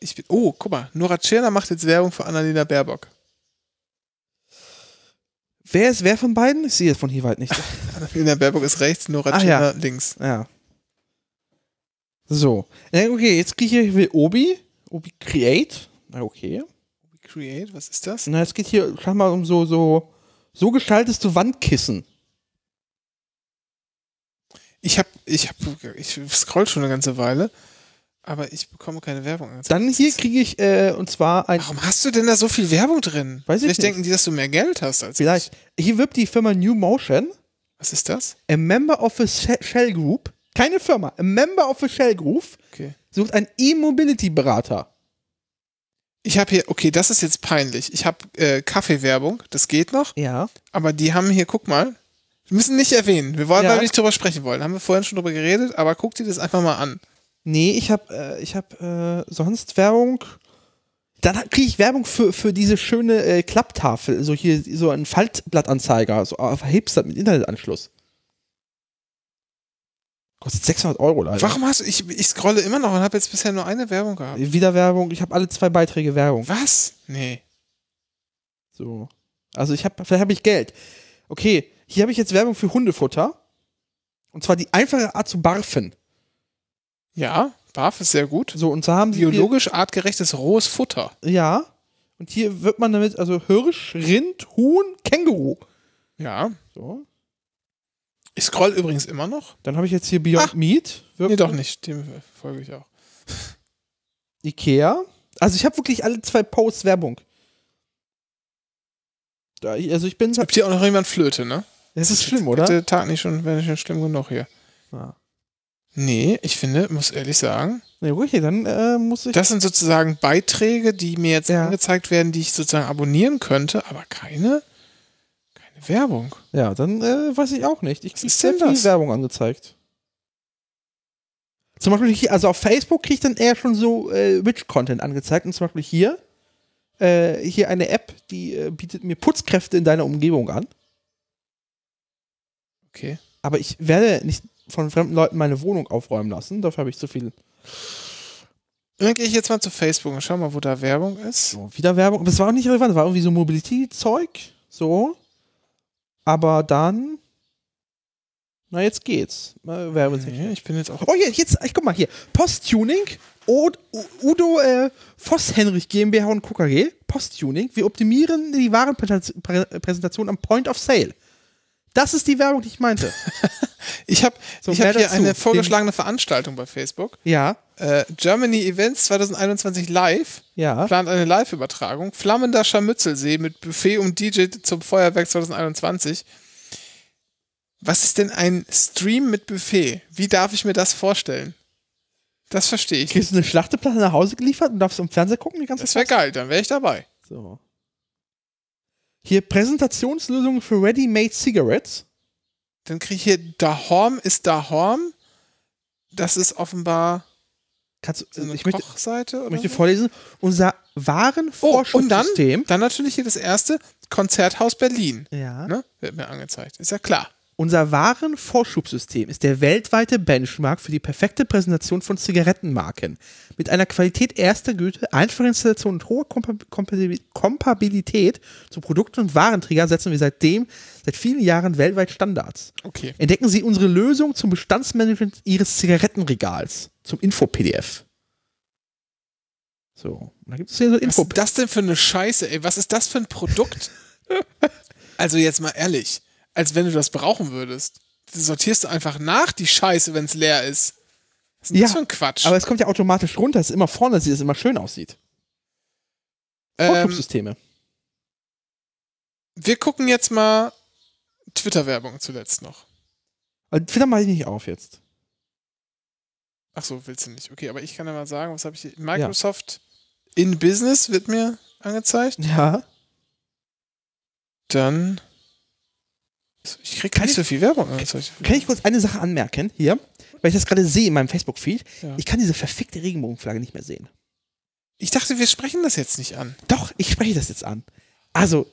S1: ich bin, oh, guck mal, Nora Tschirner macht jetzt Werbung für Annalena Baerbock.
S2: Wer ist wer von beiden? Ich sehe es von hier weit nicht.
S1: Annalena Baerbock ist rechts, Nora
S2: Ach
S1: Tschirner
S2: ja.
S1: links.
S2: Ja. So. Okay, jetzt kriege ich hier Obi. Obi Create. Na, okay.
S1: Create, was ist das?
S2: Na, es geht hier, schau mal, um so, so, so gestaltest du Wandkissen.
S1: Ich hab, ich hab, ich scroll schon eine ganze Weile, aber ich bekomme keine Werbung.
S2: Dann hier kriege ich, äh, und zwar ein,
S1: Warum hast du denn da so viel Werbung drin?
S2: Weiß ich
S1: Vielleicht
S2: nicht.
S1: denken die, dass du mehr Geld hast als
S2: vielleicht, hier wirbt die Firma New Motion.
S1: Was ist das?
S2: A member of a She- Shell Group, keine Firma, a member of a Shell Group
S1: Okay.
S2: sucht einen E-Mobility-Berater.
S1: Ich habe hier, okay, das ist jetzt peinlich. Ich habe äh, Kaffeewerbung, das geht noch,
S2: Ja.
S1: aber die haben hier, guck mal, wir müssen nicht erwähnen. Wir wollen
S2: Ja.
S1: nicht drüber sprechen wollen. Haben wir vorhin schon drüber geredet, aber guck dir das einfach mal an.
S2: Nee, ich habe äh, ich hab, äh, sonst Werbung. Dann kriege ich Werbung für, für diese schöne äh, Klapptafel, so hier, so ein Faltblattanzeiger, so auf Hipster mit Internetanschluss. Kostet 600 Euro leider.
S1: Warum hast du, ich, ich scrolle immer noch und habe jetzt bisher nur eine Werbung gehabt.
S2: Wieder Werbung, ich habe alle zwei Beiträge Werbung.
S1: Was? Nee.
S2: So. Also ich habe, vielleicht habe ich Geld. Okay, hier habe ich jetzt Werbung für Hundefutter. Und zwar die einfache Art zu barfen.
S1: Ja, BAF ist sehr gut.
S2: So, und zwar haben sie. hier-
S1: Biologisch artgerechtes rohes Futter.
S2: Ja. Und hier wird man damit, also Hirsch, Rind, Huhn, Känguru.
S1: Ja.
S2: So.
S1: Ich scroll übrigens immer noch.
S2: Dann habe ich jetzt hier Beyond
S1: Ach.
S2: Meat.
S1: Nee,
S2: Wirkt-
S1: doch nicht. Dem folge ich auch.
S2: Ikea. Also ich habe wirklich alle zwei Posts Werbung. Da, also ich bin.
S1: Es gibt hier auch noch jemand Flöte, ne?
S2: Das ist schlimm, oder?
S1: Der Tag nicht schon, wäre schon schlimm genug hier.
S2: Ja.
S1: Nee, ich finde, muss ehrlich sagen,
S2: Nee, ruhig, dann äh, muss ich.
S1: das sind sozusagen Beiträge, die mir jetzt
S2: Ja.
S1: angezeigt werden, die ich sozusagen abonnieren könnte, aber keine Werbung.
S2: ja, dann äh, weiß ich auch nicht. Ich kriege sehr viel
S1: das?
S2: Werbung angezeigt. Zum Beispiel hier, also auf Facebook kriege ich dann eher schon so äh, Witch-Content angezeigt. Und zum Beispiel hier, äh, hier eine App, die äh, bietet mir Putzkräfte in deiner Umgebung an.
S1: Okay.
S2: Aber ich werde nicht von fremden Leuten meine Wohnung aufräumen lassen. Dafür habe ich zu viel
S1: Dann gehe ich jetzt mal zu Facebook und schau mal, wo da Werbung ist.
S2: so, wieder Werbung. Aber es war auch nicht relevant. Es war irgendwie so Mobility-Zeug. So. Aber dann. Na, jetzt geht's. Äh.
S1: Nee, ich bin jetzt auch.
S2: Oh, hier, jetzt, ich guck mal hier. Posttuning. Udo äh, Voss-Henrich GmbH und Co. KG. Posttuning. Wir optimieren die Warenpräsentation am Point of Sale. Das ist die Werbung, die ich meinte.
S1: Ich habe
S2: So,
S1: ich hab hier
S2: dazu.
S1: eine vorgeschlagene Veranstaltung bei Facebook.
S2: Ja,
S1: Äh, Germany Events 2021 live.
S2: ja.
S1: Plant eine Live-Übertragung. Flammender Scharmützelsee mit Buffet und DJ zum Feuerwerk 2021. Was ist denn ein Stream mit Buffet? Wie darf ich mir das vorstellen? Das verstehe ich.
S2: Kriegst du eine Schlachteplatte nach Hause geliefert und darfst im Fernsehen gucken die ganze
S1: Das wäre geil, dann wäre ich dabei.
S2: So. Hier Präsentationslösungen für Ready-Made Cigarettes.
S1: Dann kriege ich hier Dahorm ist Dahorm. Das ist offenbar
S2: Kannst, du-
S1: so eine
S2: ich möchte,
S1: Kochseite oder
S2: möchte
S1: so?
S2: vorlesen. Unser
S1: Oh, und dann, dann natürlich hier das erste Konzerthaus Berlin.
S2: ja.
S1: Ne? Wird mir angezeigt. Ist ja klar.
S2: Unser Warenvorschubssystem ist der weltweite Benchmark für die perfekte Präsentation von Zigarettenmarken. Mit einer Qualität erster Güte, einfacher Installation und hoher Kompa- Kompa- Kompabilität zu Produkten und Warenträgern setzen wir seitdem seit vielen Jahren weltweit Standards.
S1: Okay.
S2: Entdecken Sie unsere Lösung zum Bestandsmanagement Ihres Zigarettenregals, zum Info-PDF. So, da gibt es hier so
S1: Was
S2: Info.
S1: ist das denn für eine Scheiße, ey? Was ist das für ein Produkt? also jetzt mal ehrlich, als wenn du das brauchen würdest. Das sortierst du einfach nach die Scheiße, wenn es leer ist. Was ist
S2: Ja,
S1: das ein Quatsch?
S2: Aber es kommt ja automatisch runter, es ist immer vorne, dass es immer schön aussieht.
S1: ähm,
S2: Vorschubssysteme.
S1: wir gucken jetzt mal Twitter-Werbung zuletzt noch.
S2: Also, Twitter mache ich nicht auf jetzt.
S1: Ach so, willst du nicht. Okay, aber ich kann ja mal sagen, was habe ich hier? Microsoft in Business wird mir angezeigt.
S2: Ja.
S1: Dann. Ich krieg nicht
S2: ich-
S1: so viel Werbung angezeigt.
S2: Kann ich kurz eine Sache anmerken hier? Weil ich das gerade sehe in meinem Facebook-Feed.
S1: Ja.
S2: Ich kann diese verfickte Regenbogenflagge nicht mehr sehen.
S1: Ich dachte, wir sprechen das jetzt nicht an.
S2: Doch, ich spreche das jetzt an. Also,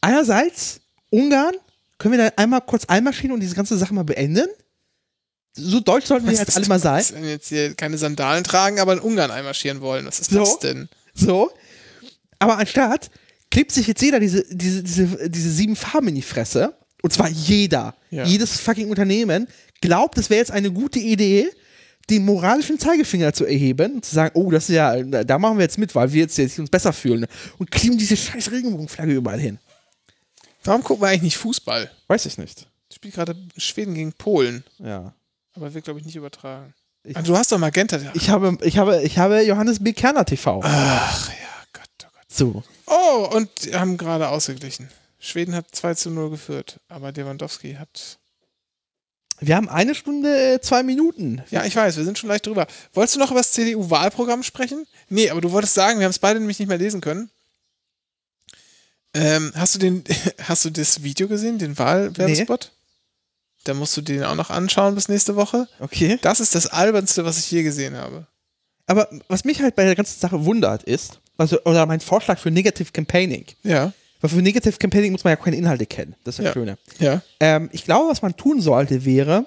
S2: einerseits, Ungarn, können wir da einmal kurz einmarschieren und diese ganze Sache mal beenden? So deutsch sollten wir
S1: Was
S2: jetzt alle mal sein.
S1: Wenn jetzt hier keine Sandalen tragen, aber in Ungarn einmarschieren wollen. Was ist
S2: So.
S1: das denn?
S2: So. Aber anstatt klebt sich jetzt jeder diese, diese, diese, diese sieben Farben in die Fresse. Und zwar jeder.
S1: Ja.
S2: Jedes fucking Unternehmen glaubt, es wäre jetzt eine gute Idee, den moralischen Zeigefinger zu erheben und zu sagen, oh, das ist ja, da machen wir jetzt mit, weil wir jetzt, jetzt uns besser fühlen. Und kleben diese scheiß Regenbogenflagge überall hin.
S1: Warum gucken wir eigentlich nicht Fußball?
S2: Weiß ich nicht.
S1: Spielt gerade Schweden gegen Polen.
S2: Ja.
S1: Aber wird, glaube ich, nicht übertragen.
S2: Ich-
S1: Ah, du hast doch Magenta.
S2: Ich habe, ich habe, ich habe Johannes B. Kerner TV.
S1: Ach ja, Gott, oh Gott.
S2: So.
S1: Oh, und haben gerade ausgeglichen. Schweden hat 2 zu 0 geführt, aber Lewandowski hat.
S2: Wir haben eine Stunde, äh, zwei Minuten.
S1: Ja, ich weiß, wir sind schon leicht drüber. Wolltest du noch über das CDU-Wahlprogramm sprechen? Nee, aber du wolltest sagen, wir haben es beide nämlich nicht mehr lesen können. Ähm, hast du den, hast du das Video gesehen, den Wahlwerbespot? Da musst du den auch noch anschauen bis nächste Woche.
S2: Okay.
S1: Das ist das albernste, was ich je gesehen habe.
S2: Aber was mich halt bei der ganzen Sache wundert ist, also, oder mein Vorschlag für Negative Campaigning.
S1: Ja.
S2: Weil für Negative Campaigning muss man ja keine Inhalte kennen. Das ist das
S1: Ja.
S2: Schöne.
S1: Ja.
S2: Ähm, ich glaube, was man tun sollte, wäre,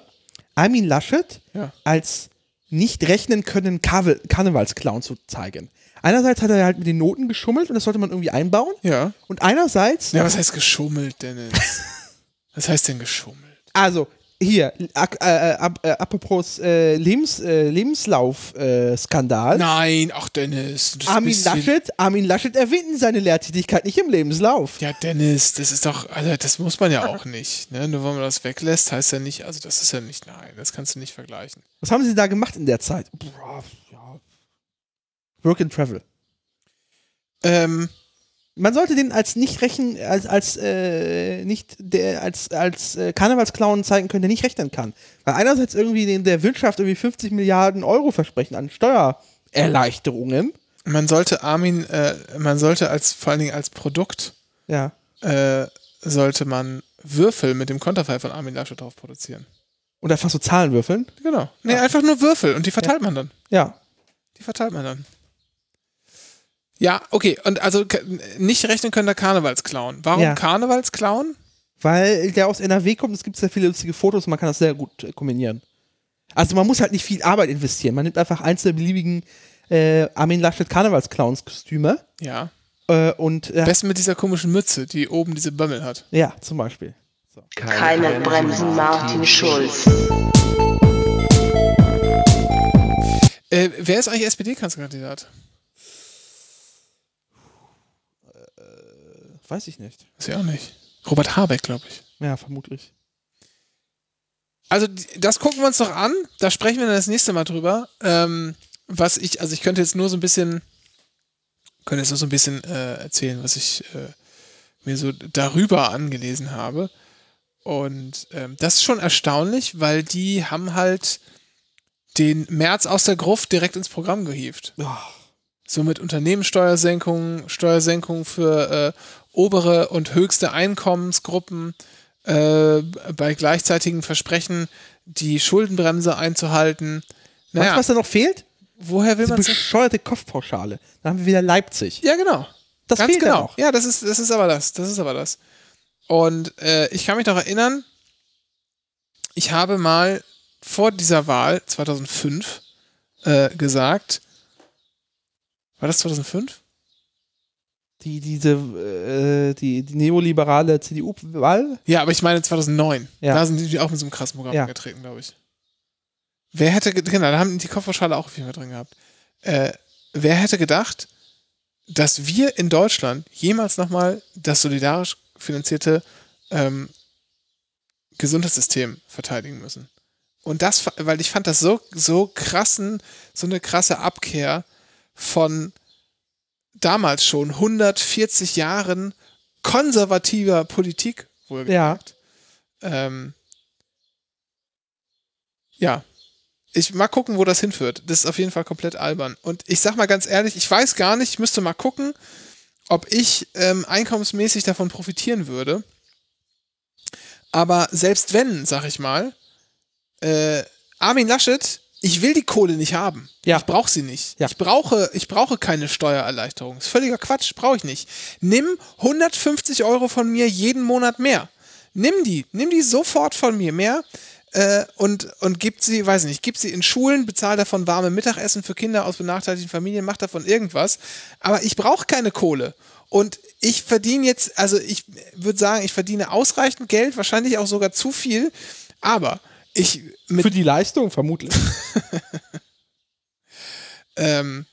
S2: Armin Laschet
S1: Ja.
S2: als nicht rechnen können Karve- Karnevalsclown zu zeigen. Einerseits hat er halt mit den Noten geschummelt und das sollte man irgendwie einbauen.
S1: Ja.
S2: Und einerseits,
S1: Ja, was heißt geschummelt, Dennis? was heißt denn geschummelt?
S2: also hier, ak- äh, äh, ap- äh, apropos äh, Lebens, äh, Lebenslauf-Skandal.
S1: Nein, ach Dennis.
S2: Armin Laschet, Armin Laschet erwähnt seine Lehrtätigkeit nicht im Lebenslauf.
S1: Ja, Dennis, das ist doch, also das muss man ja auch nicht. Ne? Nur weil man das weglässt, heißt ja nicht, also das ist ja nicht, nein, das kannst du nicht vergleichen.
S2: Was haben Sie da gemacht in der Zeit? Work and Travel.
S1: Ähm,
S2: Man sollte den als nicht rechen, als, als äh, nicht der, als, als äh, Karnevalsclown zeigen können, der nicht rechnen kann. Weil einerseits irgendwie den, der Wirtschaft irgendwie 50 Milliarden Euro versprechen an Steuererleichterungen.
S1: man sollte Armin, äh, man sollte als, vor allen Dingen als Produkt,
S2: Ja.
S1: äh, sollte man Würfel mit dem Konterfei von Armin Laschet drauf produzieren.
S2: Und einfach so Zahlen würfeln.
S1: Genau. Nee, einfach nur Würfel und die verteilt man dann.
S2: Ja.
S1: Die verteilt man dann. Ja, okay. Und also nicht rechnen können der Karnevalsclown. Warum
S2: Ja.
S1: Karnevalsclown?
S2: Weil der aus NRW kommt, es gibt sehr viele lustige Fotos und man kann das sehr gut äh, kombinieren. Also man muss halt nicht viel Arbeit investieren. Man nimmt einfach einzelne beliebigen äh, Armin Laschet Karnevalsclowns-Kostüme
S1: Ja.
S2: äh, und äh,
S1: Besten mit dieser komischen Mütze, die oben diese Bömmel hat.
S2: ja, zum Beispiel.
S3: Keine Bremsen, Martin Schulz.
S1: Äh, wer ist eigentlich SPD-Kanzlerkandidat?
S2: Weiß ich nicht.
S1: Weiß ich auch nicht. Robert Habeck, glaube ich.
S2: Ja, vermutlich.
S1: Also, das gucken wir uns doch an. Da sprechen wir dann das nächste Mal drüber. Ähm, was ich, also ich könnte jetzt nur so ein bisschen, könnte jetzt nur so ein bisschen äh, erzählen, was ich äh, mir so darüber angelesen habe. Und ähm, das ist schon erstaunlich, weil die haben halt den März aus der Gruft direkt ins Programm gehievt. So mit Unternehmenssteuersenkungen, Steuersenkungen für äh, obere und höchste Einkommensgruppen, äh, bei gleichzeitigem Versprechen, die Schuldenbremse einzuhalten.
S2: Weißt
S1: Naja,
S2: du, was da noch fehlt?
S1: woher will man es?
S2: bescheuerte Kopfpauschale. Da haben wir wieder Leipzig.
S1: Ja, genau.
S2: Das
S1: Ganz
S2: fehlt ja
S1: genau.
S2: noch.
S1: Ja, das ist, das ist aber das. Das ist aber das. Und äh, ich kann mich noch erinnern, ich habe mal vor dieser Wahl 2005 äh, gesagt, war das 2005?
S2: Die, diese, äh, die, die neoliberale CDU-Wahl.
S1: Ja, aber ich meine 2009.
S2: Ja.
S1: Da sind die auch mit so einem krassen Programm
S2: Ja.
S1: angetreten, glaube ich. Wer hätte, ge- genau, da haben die Kopfvorschale auch auf jeden Fall drin gehabt. Äh, wer hätte gedacht, dass wir in Deutschland jemals nochmal das solidarisch finanzierte ähm, Gesundheitssystem verteidigen müssen? Und das, weil ich fand das so, so krassen, so eine krasse Abkehr von damals schon 140 Jahren konservativer Politik, wohlgemerkt. Ähm, ja. Ich mal gucken, wo das hinführt. Das ist auf jeden Fall komplett albern. Und ich sag mal ganz ehrlich, ich weiß gar nicht, ich müsste mal gucken, ob ich ähm, einkommensmäßig davon profitieren würde. Aber selbst wenn, sag ich mal, äh, Armin Laschet, ich will die Kohle nicht haben.
S2: Ja.
S1: Ich brauche sie nicht.
S2: Ja.
S1: Ich, brauche, ich brauche keine Steuererleichterung. Das ist völliger Quatsch, brauche ich nicht. Nimm 150 Euro von mir jeden Monat mehr. Nimm die, nimm die sofort von mir mehr äh, und, und gib sie, weiß nicht, gib sie in Schulen, bezahl davon warme Mittagessen für Kinder aus benachteiligten Familien, mach davon irgendwas. Aber ich brauche keine Kohle. Und ich verdiene jetzt, also ich würde sagen, ich verdiene ausreichend Geld, wahrscheinlich auch sogar zu viel, aber ich
S2: Für die Leistung vermutlich.
S1: ähm,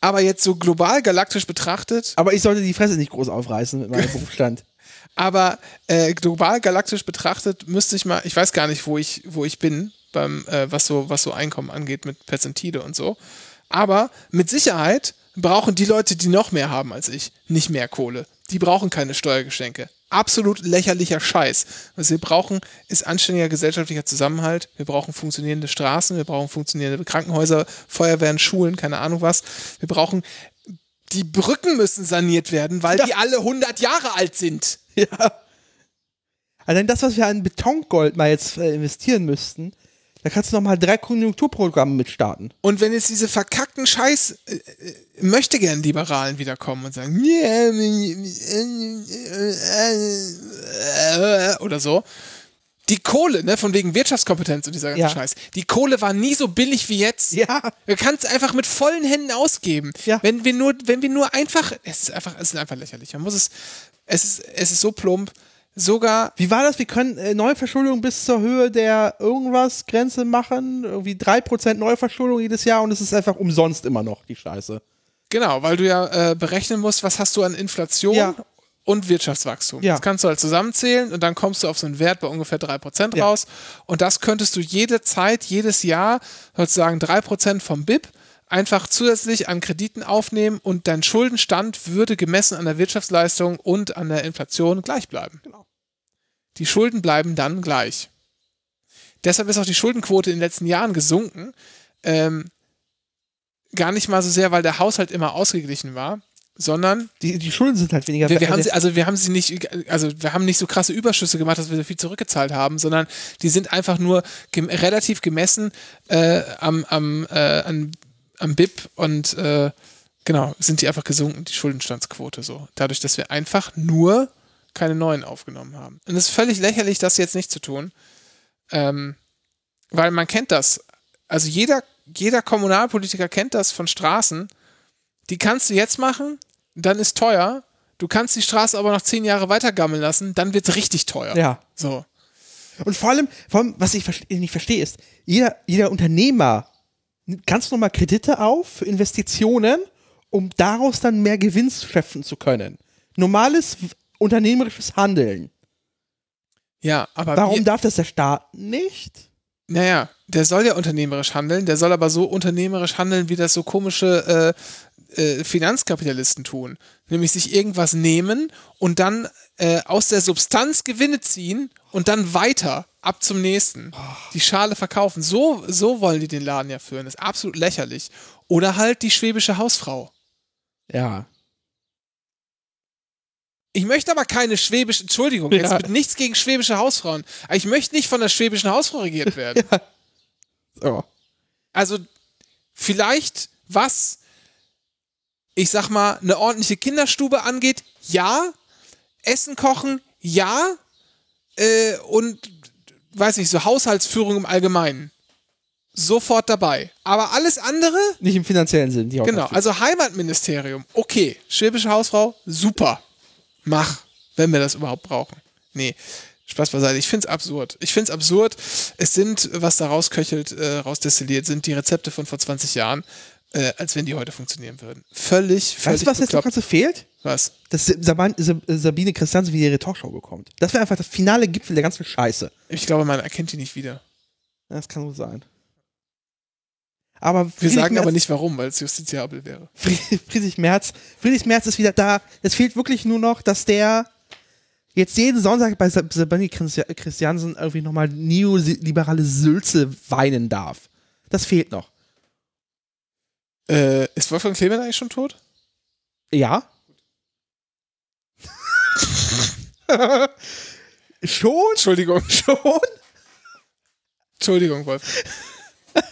S1: aber jetzt so global galaktisch betrachtet,
S2: Aber ich sollte die Fresse nicht groß aufreißen mit meinem Berufsstand.
S1: aber äh, global galaktisch betrachtet müsste ich mal, ich weiß gar nicht, wo ich, wo ich bin, beim, äh, was so, was so Einkommen angeht mit Perzentile und so. Aber mit Sicherheit brauchen die Leute, die noch mehr haben als ich, nicht mehr Kohle. Die brauchen keine Steuergeschenke. Absolut lächerlicher Scheiß. Was wir brauchen, ist anständiger gesellschaftlicher Zusammenhalt. Wir brauchen funktionierende Straßen, wir brauchen funktionierende Krankenhäuser, Feuerwehren, Schulen, keine Ahnung was. Wir brauchen, die Brücken müssen saniert werden, weil
S2: Ja.
S1: die alle 100 Jahre alt sind.
S2: Ja. Allein das, was wir an Betongold mal jetzt äh, investieren müssten, da kannst du noch mal drei Konjunkturprogramme mitstarten.
S1: Und wenn jetzt diese verkackten Scheiß äh, äh, möchte gern Liberalen wiederkommen und sagen "Ja, äh, oder so. Die Kohle, ne, von wegen Wirtschaftskompetenz und dieser ganze
S2: Ja.
S1: Scheiß. Die Kohle war nie so billig wie jetzt.
S2: Ja.
S1: Du kannst einfach mit vollen Händen ausgeben.
S2: Ja.
S1: Wenn wir nur, wenn wir nur einfach, es ist einfach, es ist einfach lächerlich. Man muss es, es ist, es ist so plump. Sogar
S2: Wie war das? Wir können äh, Neuverschuldung bis zur Höhe der irgendwas Grenze machen. Irgendwie 3% Neuverschuldung jedes Jahr und es ist einfach umsonst immer noch, die Scheiße.
S1: Genau, weil du ja äh, berechnen musst, was hast du an Inflation
S2: Ja.
S1: und Wirtschaftswachstum.
S2: Ja.
S1: Das kannst du halt zusammenzählen und dann kommst du auf so einen Wert bei ungefähr 3%
S2: Ja.
S1: raus. Und das könntest du jede Zeit, jedes Jahr sozusagen 3% vom BIP einfach zusätzlich an Krediten aufnehmen und dein Schuldenstand würde gemessen an der Wirtschaftsleistung und an der Inflation gleich bleiben.
S2: Genau.
S1: Die Schulden bleiben dann gleich. Deshalb ist auch die Schuldenquote in den letzten Jahren gesunken. Ähm, gar nicht mal so sehr, weil der Haushalt immer ausgeglichen war, sondern
S2: Die, die Schulden sind halt weniger
S1: wir, wir haben sie, also wir haben sie nicht, also wir haben nicht so krasse Überschüsse gemacht, dass wir so viel zurückgezahlt haben, sondern die sind einfach nur gem relativ gemessen äh, am, am, äh, an, am BIP und äh, genau, sind die einfach gesunken, die Schuldenstandsquote so. Dadurch, dass wir einfach nur keine neuen aufgenommen haben. Und es ist völlig lächerlich, das jetzt nicht zu tun. Ähm, weil man kennt das. Also jeder, jeder Kommunalpolitiker kennt das von Straßen. Die kannst du jetzt machen, dann ist teuer. Du kannst die Straße aber noch zehn Jahre weiter gammeln lassen, dann wird es richtig teuer.
S2: Ja.
S1: So.
S2: Und vor allem, vor allem was ich nicht verstehe, ist, jeder, jeder Unternehmer ganz normal Kredite auf für Investitionen, um daraus dann mehr Gewinn schöpfen zu können. Normales unternehmerisches Handeln.
S1: Ja, aber
S2: Warum
S1: wir,
S2: darf das der Staat nicht?
S1: naja, der soll ja unternehmerisch handeln, der soll aber so unternehmerisch handeln, wie das so komische äh, äh, Finanzkapitalisten tun. Nämlich sich irgendwas nehmen und dann äh, aus der Substanz Gewinne ziehen und dann weiter ab zum nächsten. Die Schale verkaufen. So, so wollen die den Laden ja führen. Das ist absolut lächerlich. Oder halt die schwäbische Hausfrau.
S2: Ja.
S1: Ich möchte aber keine schwäbische, Entschuldigung, jetzt
S2: Ja.
S1: mit nichts gegen schwäbische Hausfrauen. Aber ich möchte nicht von der schwäbischen Hausfrau regiert werden.
S2: So.
S1: Also vielleicht was, ich sag mal, eine ordentliche Kinderstube angeht, ja. Essen kochen, ja. Äh, und, weiß nicht, so Haushaltsführung im Allgemeinen. Sofort dabei. Aber alles andere,
S2: Nicht im finanziellen Sinn. Die
S1: genau, also Heimatministerium, okay. Schwäbische Hausfrau, super. Mach, wenn wir das überhaupt brauchen. Nee, Spaß beiseite. Ich finde es absurd. Ich finde es absurd. Es sind, was da rausköchelt, äh, rausdestilliert, sind die Rezepte von vor 20 Jahren, äh, als wenn die heute funktionieren würden. Völlig, völlig
S2: Weißt du, was jetzt noch
S1: bekloppt.
S2: ganz so fehlt?
S1: Was?
S2: Dass Sabine Christiansen wieder ihre Talkshow bekommt. Das wäre einfach das finale Gipfel der ganzen Scheiße.
S1: Ich glaube, man erkennt die nicht wieder.
S2: Das kann so sein. Aber
S1: Wir
S2: Friedrich
S1: sagen aber
S2: Merz-
S1: nicht warum, weil es justiziabel wäre.
S2: Fried- Friedrich Merz. Friedrich Merz ist wieder da. Es fehlt wirklich nur noch, dass der jetzt jeden Sonntag bei Sab- Sabine Christi- Christiansen irgendwie nochmal neoliberale Sülze weinen darf. Das fehlt noch.
S1: Äh, ist Wolfgang Clement eigentlich schon tot?
S2: Ja. Schon?
S1: Entschuldigung.
S2: Schon?
S1: Entschuldigung, Wolfgang.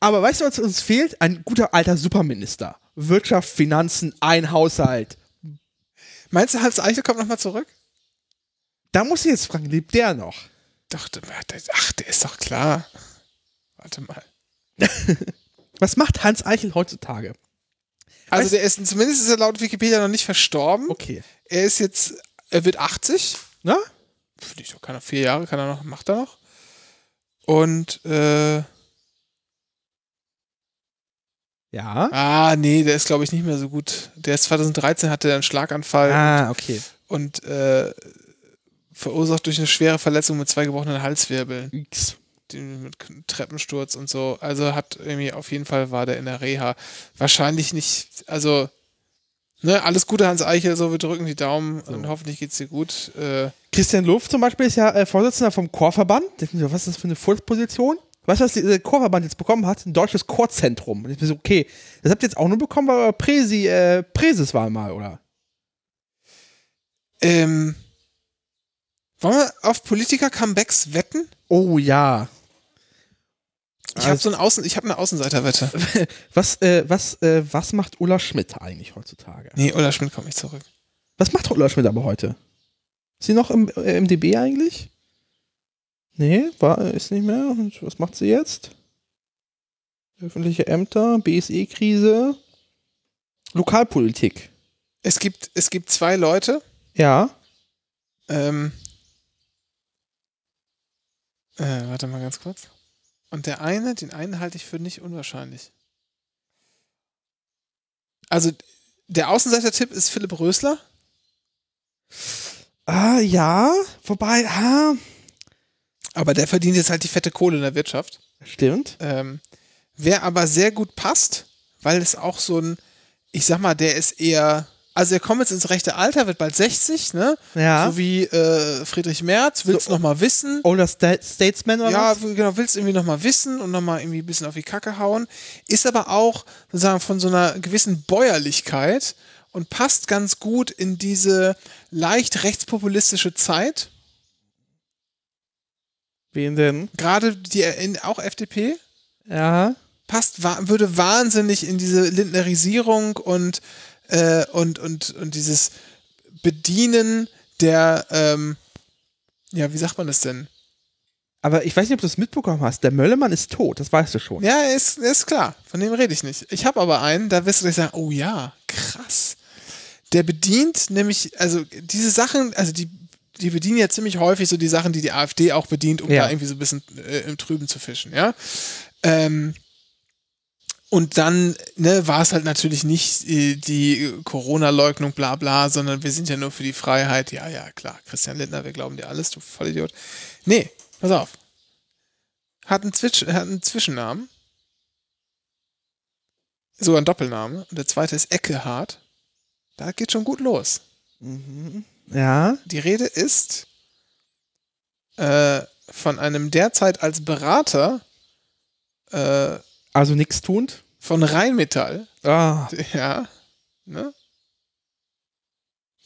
S2: Aber weißt du, was uns fehlt? Ein guter alter Superminister. Wirtschaft, Finanzen, ein Haushalt.
S1: Meinst du, Hans Eichel kommt nochmal zurück?
S2: Da muss ich jetzt fragen, lebt der noch?
S1: Doch, ach, der ist doch klar. Warte mal.
S2: Was macht Hans Eichel heutzutage?
S1: Also der ist, zumindest ist er laut Wikipedia noch nicht verstorben.
S2: Okay.
S1: Er ist jetzt, er wird 80.
S2: Na?
S1: Finde ich doch, kann er vier Jahre, kann er noch, macht er noch. Und, äh,
S2: Ja.
S1: ah, nee, der ist glaube ich nicht mehr so gut. Der ist 2013 hatte einen Schlaganfall
S2: Ah, okay.
S1: und, äh, verursacht durch eine schwere Verletzung mit zwei gebrochenen Halswirbeln.
S2: X.
S1: mit Treppensturz und so. Also hat irgendwie auf jeden Fall war der in der Reha. Wahrscheinlich nicht, also Ne, alles Gute, Hans Eichel, so, wir drücken die Daumen und hoffentlich geht's dir gut. Äh,
S2: Christian Luft zum Beispiel ist ja äh, Vorsitzender vom Chorverband. Was ist das für eine Furzposition? Weißt du, was der Chorverband jetzt bekommen hat? Ein deutsches Chorzentrum. Und ich bin so, okay, das habt ihr jetzt auch nur bekommen, weil Präsi, äh, Präses war mal, oder?
S1: ähm, wollen wir auf Politiker-Comebacks wetten?
S2: Oh ja.
S1: Ich habe so einen Außen, ich habe eine Außenseiterwette.
S2: Was, äh, was, äh, was macht Ulla Schmidt eigentlich heutzutage?
S1: Nee, Ulla Schmidt kommt nicht zurück.
S2: Was macht Ulla Schmidt aber heute? Ist sie noch im äh, MDB eigentlich? Nee, war, ist nicht mehr. Und was macht sie jetzt? Öffentliche Ämter, BSE-Krise, Lokalpolitik.
S1: Es gibt, es gibt zwei Leute,
S2: Ja.
S1: ähm, äh, warte mal ganz kurz. Und der eine, den einen halte ich für nicht unwahrscheinlich. Also, der Außenseiter-Tipp ist Philipp Rösler.
S2: Ah, ja. Wobei, ah,
S1: Aber der verdient jetzt halt die fette Kohle in der Wirtschaft.
S2: stimmt.
S1: Ähm, wer aber sehr gut passt, weil es auch so ein, ich sag mal, der ist eher, also er kommt jetzt ins rechte Alter, wird bald 60, ne?
S2: Ja.
S1: So wie äh, Friedrich Merz, willst
S2: So-
S1: noch mal wissen.
S2: Older Sta Statesman oder
S1: Ja,
S2: was?
S1: genau, willst irgendwie noch mal wissen und noch mal irgendwie ein bisschen auf die Kacke hauen. Ist aber auch sozusagen von so einer gewissen Bäuerlichkeit und passt ganz gut in diese leicht rechtspopulistische Zeit.
S2: Wen denn?
S1: Gerade die in, auch FDP.
S2: Ja.
S1: passt, würde wahnsinnig in diese Lindnerisierung und, äh, und, und, und dieses Bedienen der, ähm, ja, wie sagt man das denn?
S2: Aber ich weiß nicht, ob du es mitbekommen hast. Der Möllemann ist tot, das weißt du schon.
S1: Ja, ist, ist klar, von dem rede ich nicht. Ich habe aber einen, da wirst du gleich sagen, oh ja, krass. Der bedient nämlich, also diese Sachen, also die, die bedienen ja ziemlich häufig so die Sachen, die die AfD auch bedient, um
S2: Ja.
S1: da irgendwie so ein bisschen äh, im Trüben zu fischen, ja. Ähm, und dann ne, war es halt natürlich nicht äh, die Corona-Leugnung, bla bla, sondern wir sind ja nur für die Freiheit. Ja, ja, klar, Christian Lindner, wir glauben dir alles, du Vollidiot. Nee, pass auf. Hat einen, Zwitsch, hat einen Zwischennamen. Sogar einen Doppelname. Und der zweite ist Eckehard. Da geht schon gut los.
S2: Ja.
S1: Die Rede ist äh, von einem derzeit als Berater äh,
S2: Also nichts tuend.
S1: von Rheinmetall.
S2: Ah.
S1: Ja. Ne?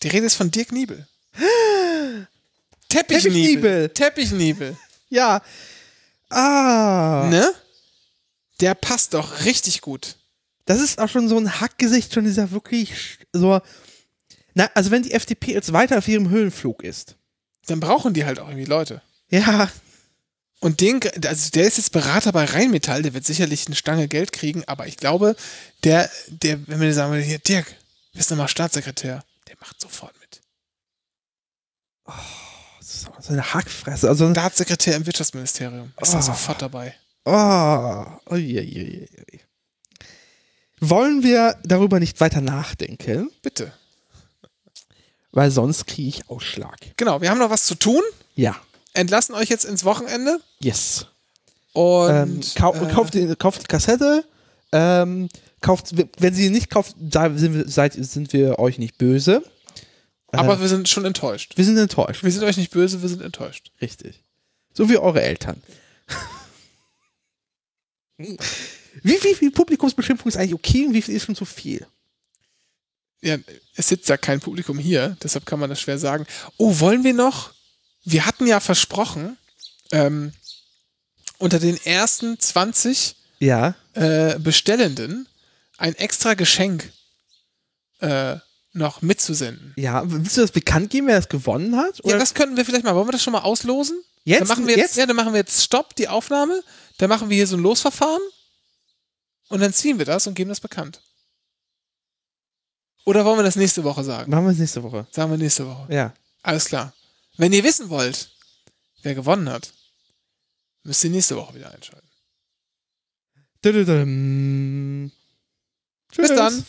S1: Die Rede ist von Dirk Niebel. Teppichniebel.
S2: Teppichniebel. Ja. Ah.
S1: Ne? Der passt doch richtig gut.
S2: Das ist auch schon so ein Hackgesicht, schon dieser wirklich so. Na, also wenn die FDP jetzt weiter auf ihrem Höhenflug ist.
S1: Dann brauchen die halt auch irgendwie Leute.
S2: Ja.
S1: Und den, also der ist jetzt Berater bei Rheinmetall, der wird sicherlich eine Stange Geld kriegen, aber ich glaube, der, der, wenn wir sagen, hier, Dirk, bist du mal Staatssekretär, der macht sofort mit.
S2: Auch so eine Hackfresse. Also,
S1: Staatssekretär im Wirtschaftsministerium, ist da
S2: Oh.
S1: sofort dabei.
S2: oh, uiuiui. Wollen wir darüber nicht weiter nachdenken?
S1: Bitte.
S2: Weil sonst kriege ich Ausschlag.
S1: Genau, wir haben noch was zu tun,
S2: Ja.
S1: Entlassen euch jetzt ins Wochenende
S2: Yes.
S1: und
S2: Ähm, kau
S1: äh,
S2: kauft, die, kauft die Kassette. Ähm, kauft, wenn sie nicht kauft, da sind wir, seid, sind wir euch nicht böse.
S1: aber
S2: äh,
S1: wir sind schon enttäuscht.
S2: wir sind enttäuscht.
S1: Wir sind euch nicht böse, wir sind enttäuscht.
S2: Richtig. So wie eure Eltern. wie, wie viel Publikumsbeschimpfung ist eigentlich okay und wie viel ist schon zu viel?
S1: Ja, es sitzt ja kein Publikum hier, deshalb kann man das schwer sagen. Oh, wollen wir noch? Wir hatten ja versprochen, ähm, unter den ersten 20
S2: Ja.
S1: äh, Bestellenden ein extra Geschenk äh, noch mitzusenden.
S2: Ja, willst du das bekannt geben, wer das gewonnen hat?
S1: Ja, das könnten wir vielleicht mal. Wollen wir das schon mal auslosen?
S2: Jetzt?
S1: Dann machen wir jetzt,
S2: Jetzt?
S1: Ja, dann machen wir jetzt Stopp, die Aufnahme. Dann machen wir hier so ein Losverfahren. Und dann ziehen wir das und geben das bekannt. Oder wollen wir das nächste Woche sagen?
S2: Machen wir es nächste Woche.
S1: Sagen wir nächste Woche.
S2: Ja.
S1: Alles klar. Wenn ihr wissen wollt, wer gewonnen hat, müsst ihr nächste Woche wieder einschalten. Bis dann.